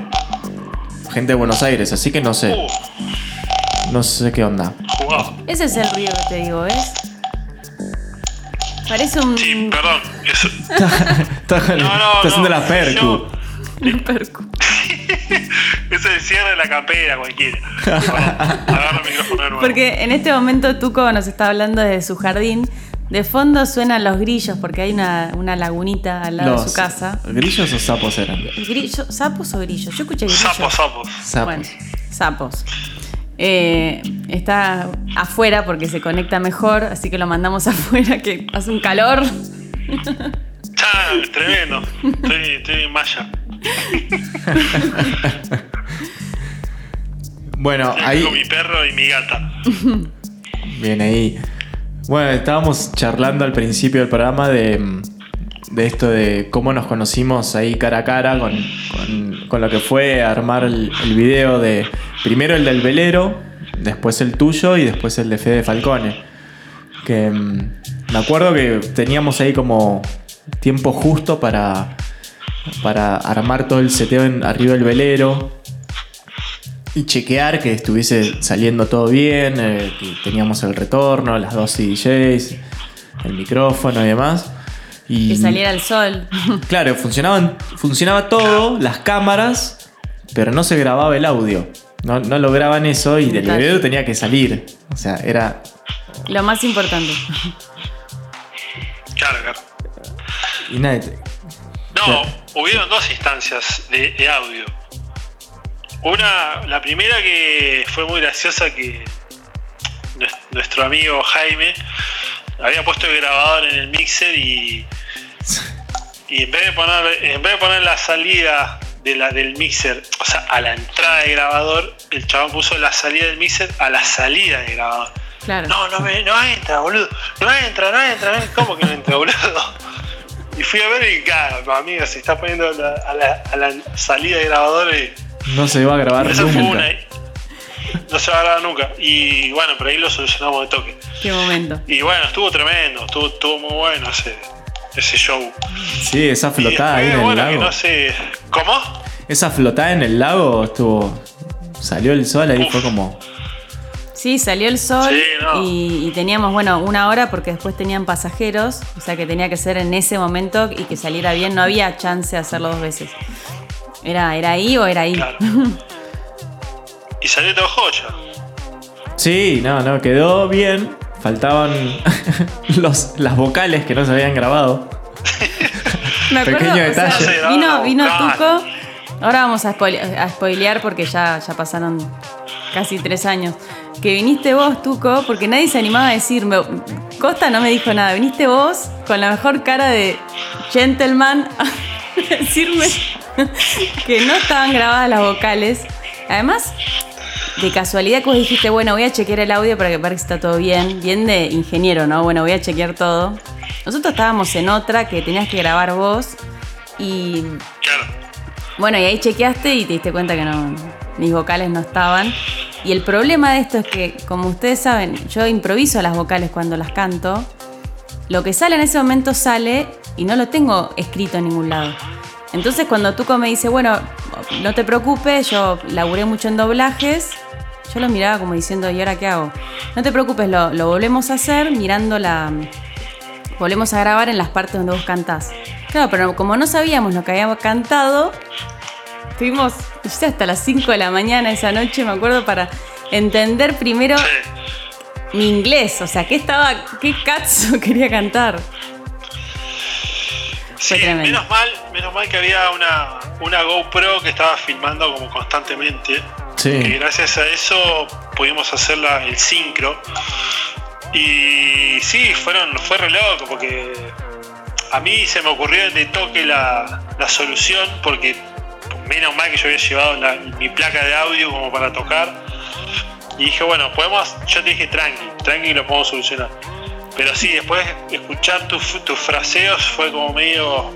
Gente de Buenos Aires, así que no sé. Uh, No sé qué onda. Ese es el ruido que te digo, ¿ves? Parece un... Sí, perdón. Eso, Está, No, no, está haciendo no, la percu. yo- un percu. es el cierre de la campera, cualquiera. El micrófono de nuevo. Porque en este momento Tuco nos está hablando desde su jardín. De fondo suenan los grillos porque hay una, una lagunita al lado de su casa. ¿Grillos o sapos eran? Grillo- ¿Sapos o grillos? Yo escuché grillos. Sapos, sapos. Sapos. Bueno, sapos. Eh, está afuera porque se conecta mejor, así que lo mandamos afuera que hace un calor. Es tremendo. Estoy, estoy en malla. Bueno, Estoy ahí. con mi perro y mi gata. Bien ahí. Bueno, estábamos charlando al principio del programa de, de esto de cómo nos conocimos ahí cara a cara con, con- lo que fue armar el, video de primero el del velero, después el tuyo y después el de Fede Falcone. Que mm, me acuerdo que teníamos ahí como tiempo justo para, para armar todo el seteo en, arriba del velero y chequear que estuviese saliendo todo bien, eh, que teníamos el retorno, las dos DJs, el micrófono y demás. Y Que saliera el sol. claro, funcionaban, funcionaba todo, las cámaras, pero no se grababa el audio. No, no lograban eso y del video tenía que salir. O sea, era. Lo más importante. Claro, claro. Y nadie te- No, hubieron dos instancias de, de audio. Una, la primera que fue muy graciosa que nues- nuestro amigo Jaime había puesto el grabador en el mixer y, y en vez de poner en vez de poner la salida de la, del mixer, o sea, a la entrada del grabador, el chabón puso la salida del mixer a la salida del grabador. Claro. No, no, me, no entra, boludo. No entra, no entra, no entra. ¿Cómo que no entra, boludo? Y fui a ver y, claro, amigo, se está poniendo la- a, la, a la salida de grabador y. no se iba a grabar Esa fue nunca. una. No se va a grabar nunca. Y bueno, pero ahí lo solucionamos de toque. Qué momento. Y bueno, estuvo tremendo, estuvo, estuvo muy bueno ese, ese show. Sí, esa flotada ahí en el que lago. no sé. ¿Cómo? Esa flotada en el lago estuvo. Salió el sol ahí, Uf. fue como. Sí, salió el sol Sí, no. y, y teníamos, bueno, una hora porque después tenían pasajeros, o sea que tenía que ser en ese momento y que saliera bien, no había chance de hacerlo dos veces. Era, era ahí o era ahí. Claro. Y salió todo joya. Sí, no, no, quedó bien. Faltaban los, las vocales que no se habían grabado. Me acuerdo, Pequeño o sea, detalle. Vino, no, vino. Tuco. Ahora vamos a, spoile- a spoilear porque ya, ya pasaron casi tres años. Que viniste vos, Tuco, porque nadie se animaba a decirme. Costa no me dijo nada. Viniste vos con la mejor cara de gentleman a decirme que no estaban grabadas las vocales. Además, de casualidad que vos dijiste, bueno, voy a chequear el audio para que parezca que está todo bien. Bien de ingeniero, ¿no? Bueno, voy a chequear todo. Nosotros estábamos en otra que tenías que grabar vos y Claro. bueno, y ahí chequeaste y te diste cuenta que no, mis vocales no estaban. Y el problema de esto es que, como ustedes saben, yo improviso las vocales cuando las canto. lo que sale en ese momento sale y no lo tengo escrito en ningún lado. Entonces cuando Tuco me dice, bueno, no te preocupes, yo laburé mucho en doblajes, yo lo miraba como diciendo, ¿y ahora qué hago? No te preocupes, lo, lo volvemos a hacer mirando la... Volvemos a grabar en las partes donde vos cantás. Claro, pero como no sabíamos lo que habíamos cantado, estuvimos sé, hasta las 5 de la mañana esa noche, me acuerdo, para entender primero mi inglés. O sea, qué estaba, qué cazzo quería cantar. Sí, tremendo. menos mal, menos mal que había una, una GoPro que estaba filmando como constantemente. Sí. Y gracias a eso pudimos hacer la- el sincro. Y sí, fueron, fue re loco porque a mí se me ocurrió de toque la, la solución porque menos mal que yo había llevado la- mi placa de audio como para tocar. Y dije, bueno, podemos, yo te dije tranqui, tranqui lo podemos solucionar. Pero sí, después de escuchar tus, tus fraseos fue como medio...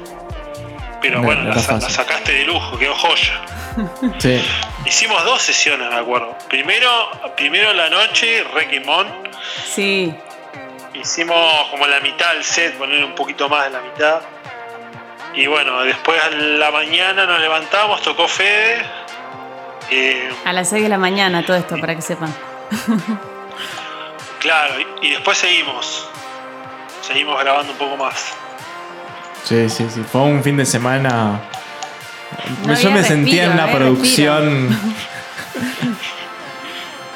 Pero No, bueno, no la, la sacaste de lujo, quedó joya. Sí. Hicimos dos sesiones, me acuerdo. Primero, primero la noche, Requimón. Sí, Hicimos como la mitad del set, poner un poquito más de la mitad. Y bueno, después a la mañana nos levantamos, tocó Fede. Eh, a las 6 de la mañana todo esto, para que sepan. claro, y, y después seguimos. Seguimos grabando un poco más. Sí, sí, sí. Fue un fin de semana. No Yo me sentía en una había producción.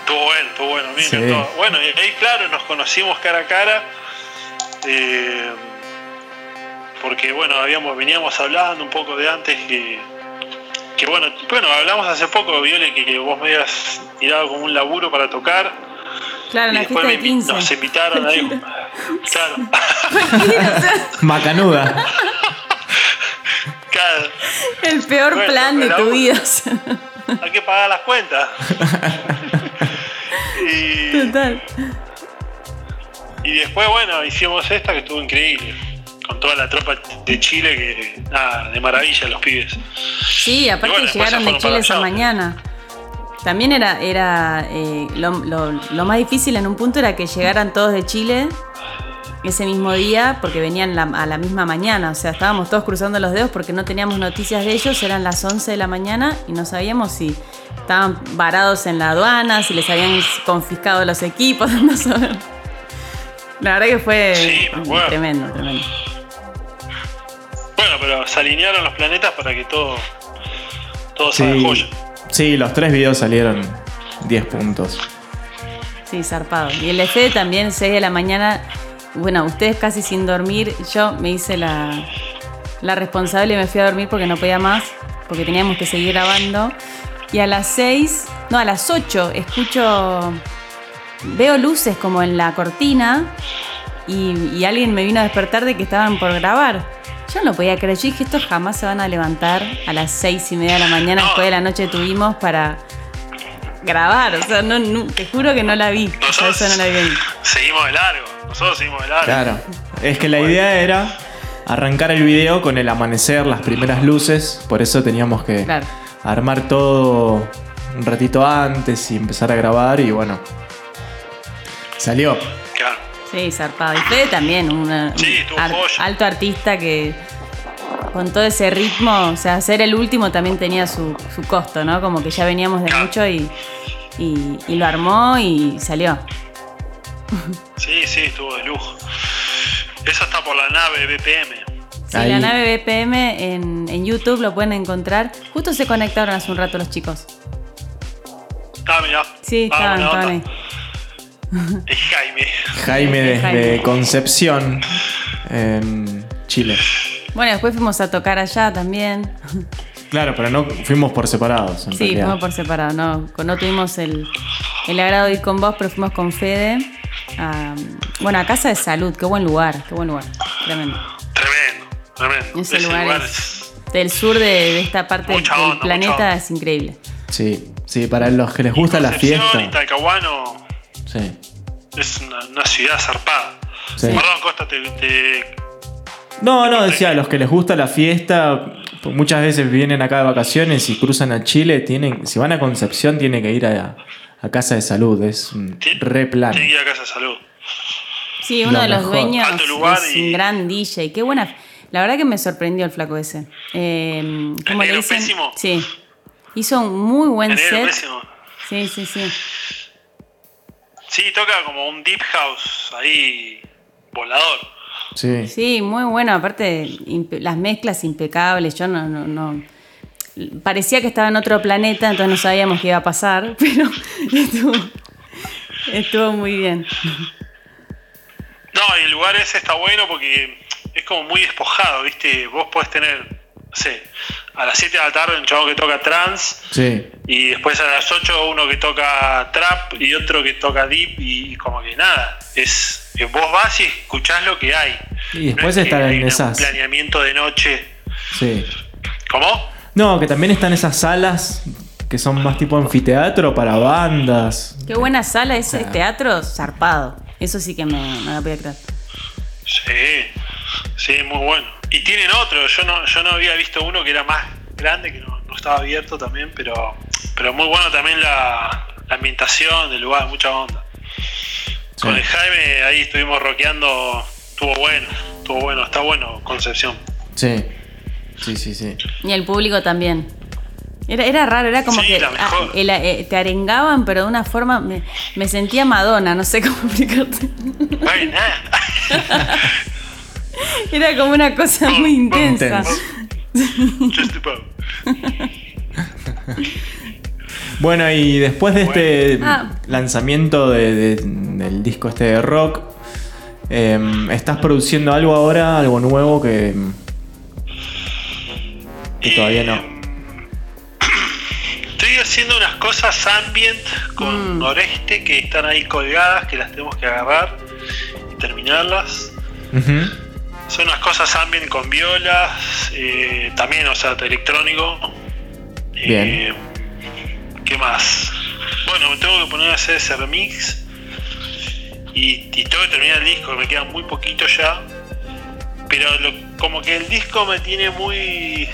Estuvo bueno, estuvo bueno, a mí me Sí. encantó. Bueno, y ahí claro, nos conocimos cara a cara. eh, porque bueno, habíamos, veníamos hablando un poco de antes que, que bueno, bueno, hablamos hace poco, Viole, que, que vos me habías tirado como un laburo para tocar. Claro, y la después me de invi- 15. nos invitaron ahí. claro, Macanuda. claro, El peor Bueno, plan de tu vida. hay que pagar las cuentas. y, Total. Y después, bueno, hicimos esta que estuvo increíble. Con toda la tropa de Chile, que nada, de maravilla los pibes. Sí, aparte bueno, llegaron de Chile esa mañana. También era, era eh, lo, lo- lo más difícil en un punto era que llegaran todos de Chile ese mismo día porque venían la- a la misma mañana. O sea, estábamos todos cruzando los dedos porque no teníamos noticias de ellos. Eran las 11 de la mañana y no sabíamos si estaban varados en la aduana, si les habían confiscado los equipos. No saber. La verdad que fue Sí, tremendo, tremendo. Bueno, pero se alinearon los planetas para que todo, todo salga Sí. joya. Sí, los tres videos salieron 10 puntos. Sí, zarpado. Y el Fede también, 6 de la mañana. Bueno, ustedes casi sin dormir. Yo me hice la, la responsable y me fui a dormir porque no podía más, porque teníamos que seguir grabando. Y a las 6, no, a las 8, escucho. Veo luces como en la cortina y alguien me vino a despertar de que estaban por grabar. Yo no podía creer, yo dije, estos jamás se van a levantar a las seis y media de la mañana después de la noche que tuvimos para grabar. O sea, no, no- te juro que no la vi. O sea, eso no la vi. Seguimos de largo. Nosotros seguimos de largo. Claro. Es que la idea era arrancar el video con el amanecer, las primeras luces. Por eso teníamos que Claro. armar todo un ratito antes y empezar a grabar. Y bueno, salió. Sí, zarpado. Y Fede también, una- Sí, un ar- joya. alto artista que con todo ese ritmo, o sea, hacer el último también tenía su, su costo, ¿no? Como que ya veníamos de mucho y, y, y lo armó y salió. Sí, sí, estuvo de lujo. Eso está por la nave BPM. Sí, Ahí. la nave BPM en, en YouTube lo pueden encontrar. Justo se conectaron hace un rato los chicos. Ah, mirá. Sí, Ah, estaban, estaban ahí. Es Jaime. Jaime desde Jaime. Concepción, en Chile. Bueno, después fuimos a tocar allá también. Claro, pero no fuimos por separados. En Sí, realidad. fuimos por separado. No, Con- no tuvimos el, el agrado de ir con vos, pero fuimos con Fede. a- bueno, a Casa de Salud. Qué buen lugar, qué buen lugar. Tremendo. Tremendo, tremendo. Ese, Ese lugar, lugar es, es- del sur de, de esta parte Mucha del onda, planeta es increíble. Sí, sí, para los que les gusta la fiesta. y Talcahuano Sí, es una, una ciudad zarpada. Sí. Perdón, Costa, te, te- No, no, decía, a los que les gusta la fiesta, pues muchas veces vienen acá de vacaciones y cruzan a Chile, tienen, si van a Concepción tienen que ir a, a Casa de Salud, es un re plan. tiene que ir a Casa de Salud. Sí, uno Lo de los mejor. dueños Alto lugar es y- un gran DJ. Qué buena. La verdad que me sorprendió el flaco ese. Eh, ¿Cómo le negro dicen? pésimo? Sí. Hizo un muy buen El negro set. pésimo. Sí, sí, sí. Sí, toca como un deep house ahí volador. Sí. Sí, muy bueno. Aparte, las mezclas impecables. Yo no, no, no. Parecía que estaba en otro planeta, entonces no sabíamos qué iba a pasar, pero estuvo, estuvo muy bien. No, y el lugar ese está bueno porque es como muy despojado, ¿viste? Vos podés tener, sé, a las 7 de la tarde un chabón que toca trance Sí. y después a las 8 uno que toca trap y otro que toca deep y, como que nada. Es que vos vas y escuchás lo que hay. Y después no es están en un esas. planeamiento de noche. Sí. ¿Cómo? No, que también están esas salas que son más tipo anfiteatro para bandas. Qué buena sala ese teatro, zarpado. Eso sí que me, no la podía creer. Sí, sí, muy bueno. Y tienen otro, yo no, yo no había visto uno que era más grande, que no, no estaba abierto también, pero, pero muy bueno también la, la ambientación del lugar, mucha onda. Con el Jaime ahí estuvimos rockeando, estuvo bueno, estuvo bueno, está bueno Concepción. Sí. Sí, sí, sí. Y el público también. Era, era raro, era como Sí, que la mejor. ah, el- eh, te arengaban, pero de una forma. Me, me sentía Madonna, no sé cómo explicarte. Bueno, Era como una cosa muy intensa. just about. Bueno, y después de este Ah. lanzamiento de- de- del disco este de rock, em, ¿estás produciendo algo ahora, algo nuevo que, que todavía no? Estoy haciendo unas cosas ambient con Noreste que están ahí colgadas, que las tenemos que agarrar y terminarlas. Ujú. Son unas cosas ambient con violas, eh, también, o sea, electrónico. Eh, Bien. ¿Qué más? Bueno, me tengo que poner a hacer ese remix. Y, y tengo que terminar el disco, me queda muy poquito ya. Pero lo- como que el disco me tiene muy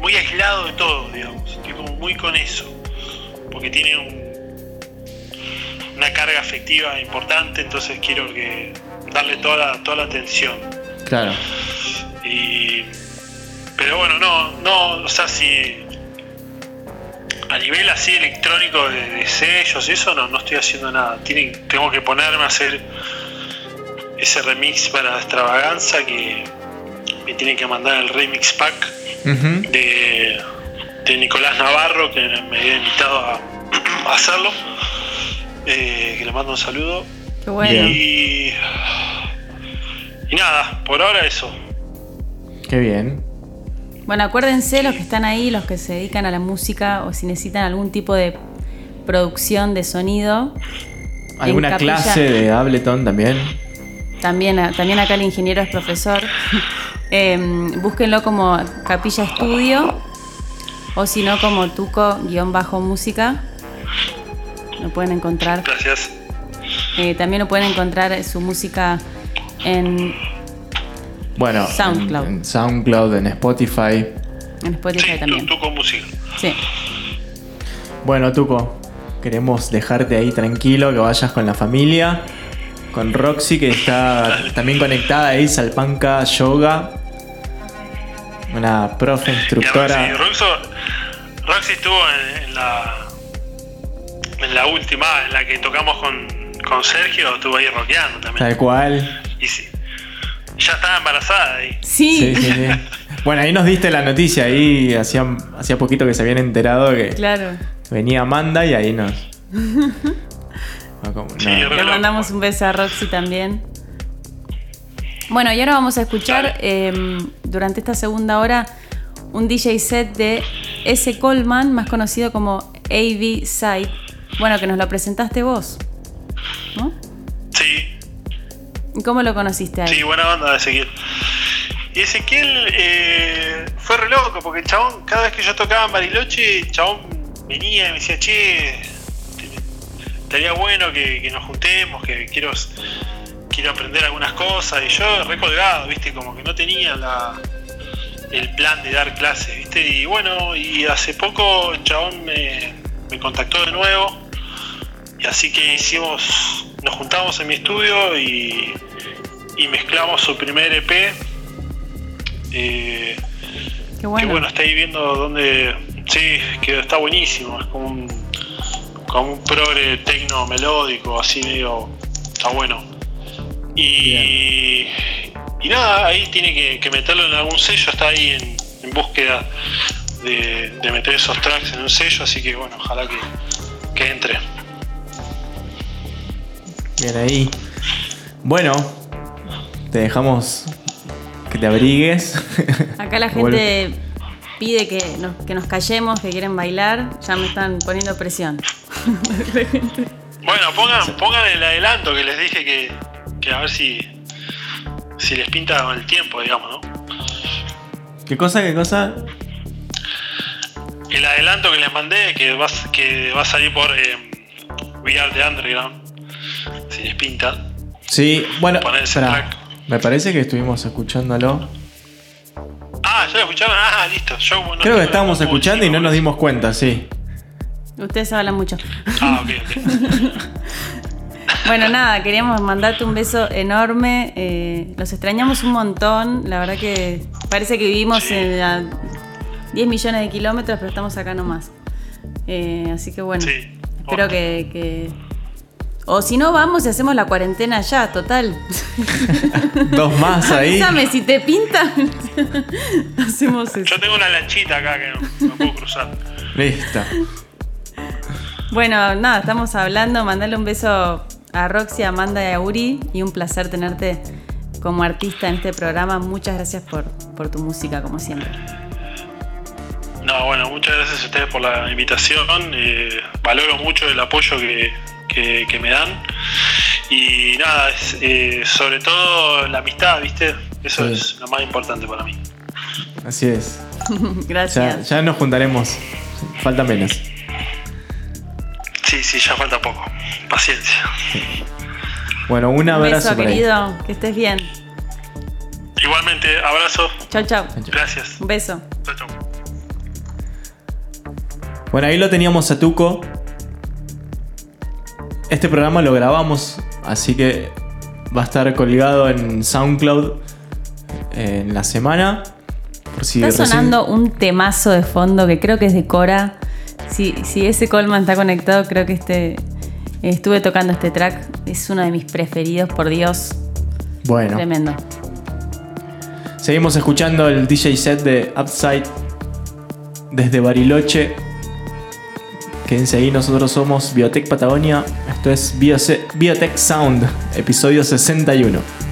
muy aislado de todo, digamos. Estoy como muy con eso. Porque tiene un- una carga afectiva importante, entonces quiero que darle toda la, toda la atención. Claro. Y, pero bueno, no, no, o sea, si a nivel así electrónico de, de sellos y eso no, no estoy haciendo nada. Tienen, tengo que ponerme a hacer ese remix para extravaganza que me tiene que mandar el remix pack de, de Nicolás Navarro que me había invitado a, a hacerlo. Eh, que le mando un saludo. Qué bueno. Y, y nada, por ahora eso. Qué bien. Bueno, acuérdense los que están ahí, los que se dedican a la música o si necesitan algún tipo de producción de sonido. en ¿Alguna Capilla- clase de Ableton también? También, también acá el ingeniero es profesor. Em, búsquenlo como Capilla Estudio o si no como Tuco-música. Lo pueden encontrar. Gracias. Eh, también lo pueden encontrar su música en, Bueno, SoundCloud. En, en SoundCloud, en Spotify. en Spotify Sí, también. música. Sí. Bueno, Tuco, queremos dejarte ahí tranquilo, que vayas con la familia. Con Roxy, que está también conectada ahí, Salpanca Yoga. Una profe instructora. Roxy, Roxy estuvo en, en la en la última, en la que tocamos con, con Sergio, estuvo ahí rockeando también. Tal cual. Y sí, ya estaba embarazada ahí. Sí, Sí, sí, sí. Bueno, ahí nos diste la noticia. Ahí hacía, hacía poquito que se habían enterado que claro. venía Amanda y ahí nos. No, como- no. Sí, re Le mandamos un beso a Roxy también. Bueno, y ahora vamos a escuchar eh, durante esta segunda hora un DJ set de S. Coleman, más conocido como AV Side. Bueno, que nos lo presentaste vos. ¿No? Sí, ¿Y ¿Cómo lo conociste sí, buena onda de Ezequiel. Y Ezequiel eh, fue re loco, porque chabón, cada vez que yo tocaba en Bariloche, el chabón venía y me decía, che, estaría bueno que, que nos juntemos, que quiero, quiero aprender algunas cosas. Y yo recolgado, viste, como que no tenía la, el plan de dar clases, viste. Y bueno, y hace poco el chabón me, me contactó de nuevo. Y así que hicimos nos juntamos en mi estudio y, y mezclamos su primer EP. Eh, Qué que bueno. bueno, está ahí viendo dónde. Sí, que está buenísimo. Es como un, como un progre tecno melódico, así medio. Está bueno. Y, y nada, ahí tiene que, que meterlo en algún sello. Está ahí en, en búsqueda de, de meter esos tracks en un sello. Así que bueno, ojalá que, que entre. Bien ahí. Bueno, te dejamos que te abrigues. Acá la gente pide que nos, que nos callemos, que quieren bailar. Ya me están poniendo presión. Bueno, pongan, pongan el adelanto que les dije que, que a ver si, si les pinta con el tiempo, digamos, ¿no? ¿Qué cosa? ¿Qué cosa? El adelanto que les mandé que va, a- que va a salir por eh, VR de Underground, si les pinta. Sí, bueno, Poner ese espera. track. Me parece que estuvimos escuchándolo. Ah, ¿ya lo escucharon? Ah, listo. Yo, bueno, Creo que estábamos escuchando y no nos dimos cuenta, sí. Ustedes hablan mucho. Ah, ok, ok. Bueno, nada, queríamos mandarte un beso enorme. eh, los extrañamos un montón. La verdad que parece que vivimos en a 10 millones de kilómetros, pero estamos acá nomás. Eh, así que bueno, Sí. espero que, que- O si no, vamos y hacemos la cuarentena ya, total. Dos más ahí. Avísame si te pinta. hacemos eso. Yo tengo una lanchita acá que no, no puedo cruzar. Listo. Bueno, nada, estamos hablando. Mandale un beso a Roxy, a Amanda y a Uri. Y un placer tenerte como artista en este programa. Muchas gracias por, por tu música, como siempre. No, bueno, muchas gracias a ustedes por la invitación. eh, valoro mucho el apoyo que, que- que me dan. Y nada, es, eh, sobre todo la amistad, ¿viste? Eso Sí. es lo más importante para mí. Así es. gracias. Ya, ya nos juntaremos. Falta menos. Sí, sí, ya falta poco. Paciencia. Bueno, un un abrazo beso, por ahí. querido. Que estés bien. Igualmente, abrazo. Chau, chau. Gracias. Un beso. Chau, chau. Bueno, ahí lo teníamos a Tuco. Este programa lo grabamos, así que va a estar colgado en SoundCloud eh, en la semana. Por si Está sonando un temazo de fondo que creo que es de Cora. Si, si ese Coleman está conectado, creo que este. Estuve tocando este track. Es uno de mis preferidos, por Dios. Bueno, Tremendo. seguimos escuchando el DJ set de Upside desde Bariloche. Quédense ahí, nosotros somos Biotech Patagonia. Esto es Biotech Sound, episodio 61.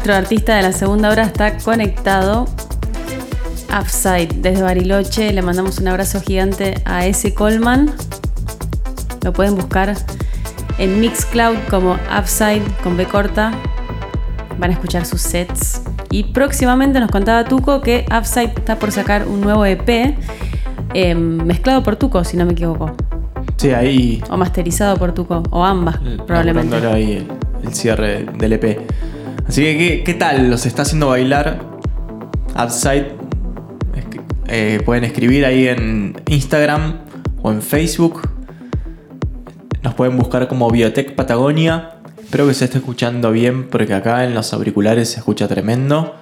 Nuestro artista de la segunda hora está conectado. Upside desde Bariloche. Le mandamos un abrazo gigante a S. Coleman. Lo pueden buscar en Mixcloud como Upside con B corta. Van a escuchar sus sets. Y próximamente nos contaba Tuco que Upside está por sacar un nuevo EP eh, mezclado por Tuco, si no me equivoco. Sí, ahí. O masterizado por Tuco. O ambas, probablemente. laburándolo ahí el, el cierre del EP. Así que, ¿qué, qué tal? ¿Los está haciendo bailar? Upside. Eh, pueden escribir ahí en Instagram o en Facebook. Nos pueden buscar como Biotech Patagonia. Espero que se esté escuchando bien porque acá en los auriculares se escucha tremendo.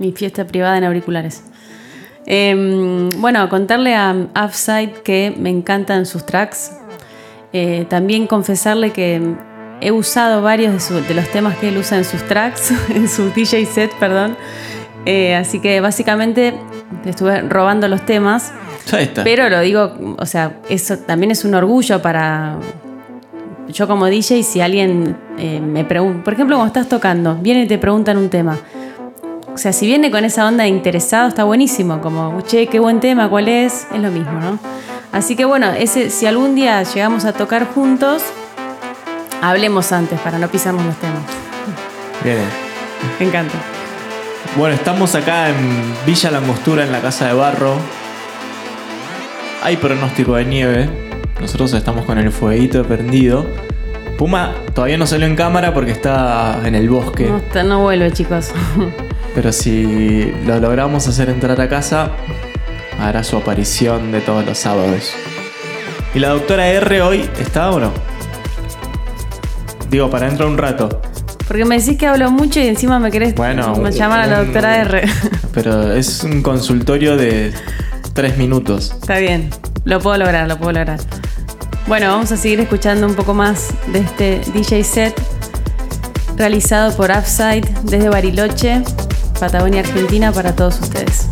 Mi fiesta privada en auriculares. Eh, bueno, contarle a Upside que me encantan sus tracks. Eh, también confesarle que he usado varios de, su- de los temas que él usa en sus tracks, en su DJ set, perdón. Eh, así que básicamente estuve robando los temas. Está. Pero lo digo, o sea, eso también es un orgullo para. Yo como DJ, si alguien eh, me pregunta, por ejemplo, cuando estás tocando, viene y te preguntan un tema. O sea, si viene con esa onda de interesado, está buenísimo. Como, che, qué buen tema, ¿cuál es? Es lo mismo, ¿no? Así que bueno, ese, si algún día llegamos a tocar juntos, hablemos antes para no pisarnos los temas. Bien. Me encanta. Bueno, estamos acá en Villa Langostura, en la Casa de Barro. Hay pronóstico de nieve. Nosotros estamos con el fueguito prendido. Puma todavía no salió en cámara porque está en el bosque. No, está- no vuelve, chicos. Pero si lo logramos hacer entrar a casa, hará su aparición de todos los sábados. ¿Y la doctora R hoy está o no? Digo, para dentro de un rato. Porque me decís que hablo mucho y encima me querés Bueno, llamar a la un- doctora R. Pero es un consultorio de tres minutos. Está bien, lo puedo lograr, lo puedo lograr. Bueno, vamos a seguir escuchando un poco más de este DJ set realizado por Upside desde Bariloche, Patagonia, Argentina, para todos ustedes.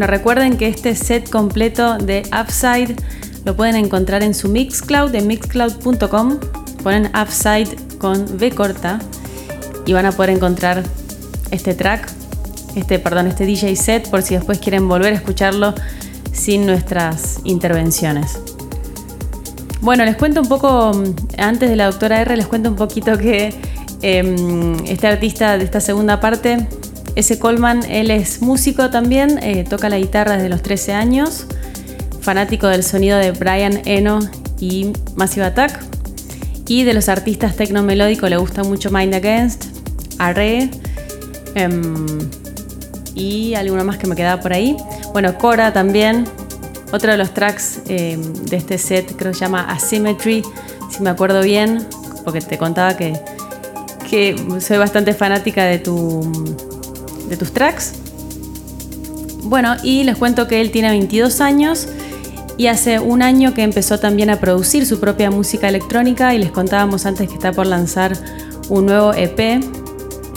Bueno, recuerden que este set completo de Upside lo pueden encontrar en su Mixcloud, en mixcloud.com. Ponen Upside con V corta y van a poder encontrar este track, este, perdón, este DJ set por si después quieren volver a escucharlo sin nuestras intervenciones. Bueno, les cuento un poco, antes de la doctora R, les cuento un poquito que em, este artista de esta segunda parte, ese Coleman, él es músico también, eh, toca la guitarra desde los 13 años, fanático del sonido de Brian Eno y Massive Attack, y de los artistas tecno-melódicos le gusta mucho Mind Against, Arre, em, y alguno más que me quedaba por ahí. Bueno, Cora también, otro de los tracks eh, de este set creo que se llama Asymmetry, si me acuerdo bien, porque te contaba que, que soy bastante fanática de, tu, de tus tracks. Bueno, y les cuento que él tiene 22 años y hace un año que empezó también a producir su propia música electrónica y les contábamos antes que está por lanzar un nuevo EP,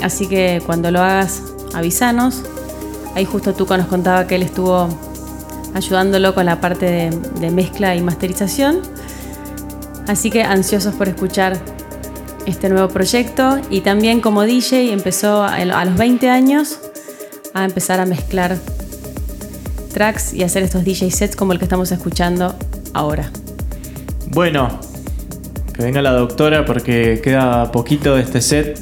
así que cuando lo hagas avisanos. Ahí justo Tuco nos contaba que él estuvo ayudándolo con la parte de, de mezcla y masterización. Así que ansiosos por escuchar este nuevo proyecto y también como DJ empezó a los 20 años a empezar a mezclar tracks y hacer estos DJ sets como el que estamos escuchando ahora. Bueno, que venga la doctora porque queda poquito de este set.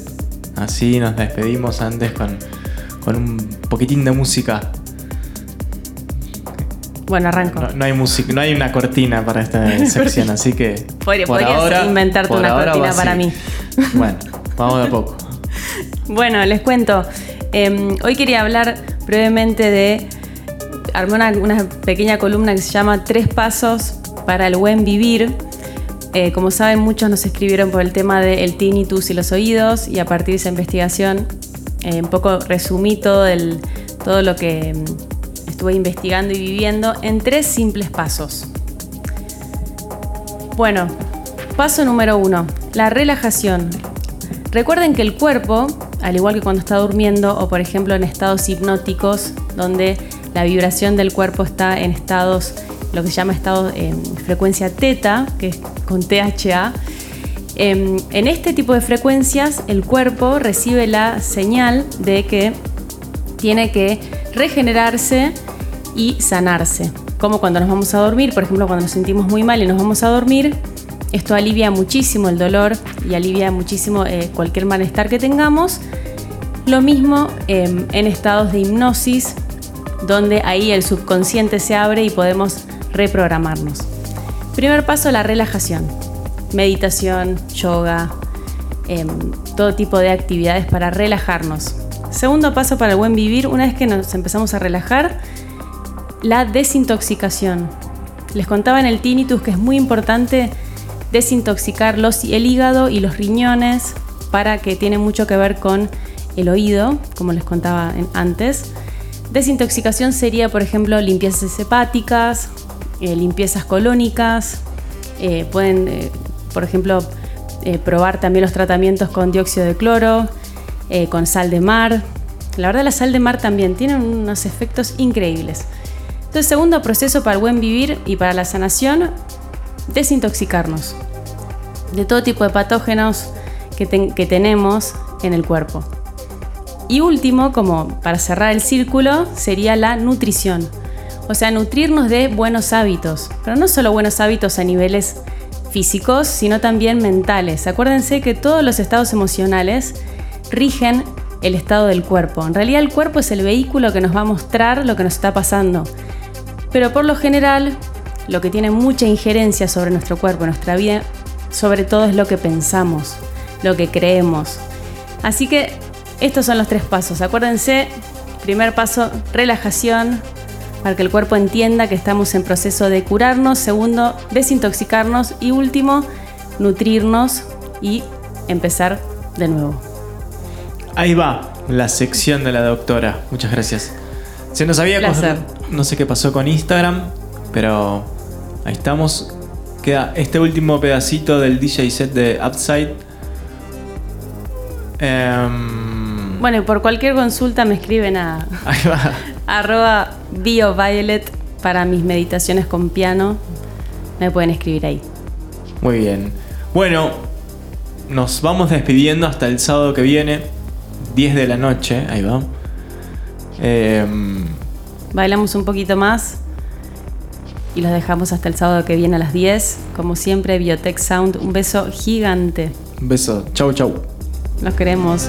Así nos despedimos antes con, con un poquitín de música. Bueno, arranco. No, no hay música, no hay una cortina para esta sección, así que. Podría- por podrías ahora- inventarte por una ahora cortina para mí. Bueno, vamos de a poco. Bueno, les cuento. Eh, hoy quería hablar brevemente de. Armé una, pequeña columna que se llama Tres pasos para el buen vivir. Eh, como saben, muchos nos escribieron por el tema del tinnitus y los oídos, y a partir de esa investigación, eh, un poco resumí todo, todo lo que mm, estuve investigando y viviendo en tres simples pasos. Bueno, paso número uno, la relajación. Recuerden que el cuerpo, al igual que cuando está durmiendo o por ejemplo en estados hipnóticos, donde la vibración del cuerpo está en estados, lo que se llama estado en frecuencia teta, que es con THA, em, en este tipo de frecuencias el cuerpo recibe la señal de que tiene que regenerarse y sanarse. Como cuando nos vamos a dormir, por ejemplo, cuando nos sentimos muy mal y nos vamos a dormir, esto alivia muchísimo el dolor y alivia muchísimo eh, cualquier malestar que tengamos. Lo mismo em, en estados de hipnosis, donde ahí el subconsciente se abre y podemos reprogramarnos. Primer paso, la relajación. Meditación, yoga, em, todo tipo de actividades para relajarnos. Segundo paso para el buen vivir, una vez que nos empezamos a relajar, la desintoxicación. Les contaba en el tinnitus que es muy importante desintoxicar los, el hígado y los riñones para que tiene mucho que ver con el oído, como les contaba antes. Desintoxicación sería, por ejemplo, limpiezas hepáticas, eh, limpiezas colónicas. eh, pueden, eh, por ejemplo, probar también los tratamientos con dióxido de cloro, con sal de mar. La verdad, la sal de mar también tiene unos efectos increíbles. Entonces, segundo proceso para el buen vivir y para la sanación, desintoxicarnos de todo tipo de patógenos que, que tenemos en el cuerpo. Y último, como para cerrar el círculo, sería la nutrición. O sea, nutrirnos de buenos hábitos, pero no solo buenos hábitos a niveles físicos, sino también mentales. Acuérdense que todos los estados emocionales rigen el estado del cuerpo. En realidad el cuerpo es el vehículo que nos va a mostrar lo que nos está pasando. Pero por lo general, lo que tiene mucha injerencia sobre nuestro cuerpo, nuestra vida, sobre todo es lo que pensamos, lo que creemos. Así que estos son los tres pasos. Acuérdense, primer paso, relajación, para que el cuerpo entienda que estamos en proceso de curarnos. Segundo, desintoxicarnos. Y último, nutrirnos y empezar de nuevo. Ahí va la sección de la doctora. Muchas gracias. Se nos había No sé qué pasó con Instagram, pero ahí estamos. Queda este último pedacito del DJ set de Upside. Em, Bueno, y por cualquier consulta me escriben a, ahí va. Arroba BioViolet para mis meditaciones con piano. Me pueden escribir ahí. Muy bien. Bueno, nos vamos despidiendo hasta el sábado que viene, 10 de la noche, ahí va. Em, Bailamos un poquito más y los dejamos hasta el sábado que viene a las 10. Como siempre, Biotech Sound. Un beso gigante. un beso. Chau, chau. Los queremos.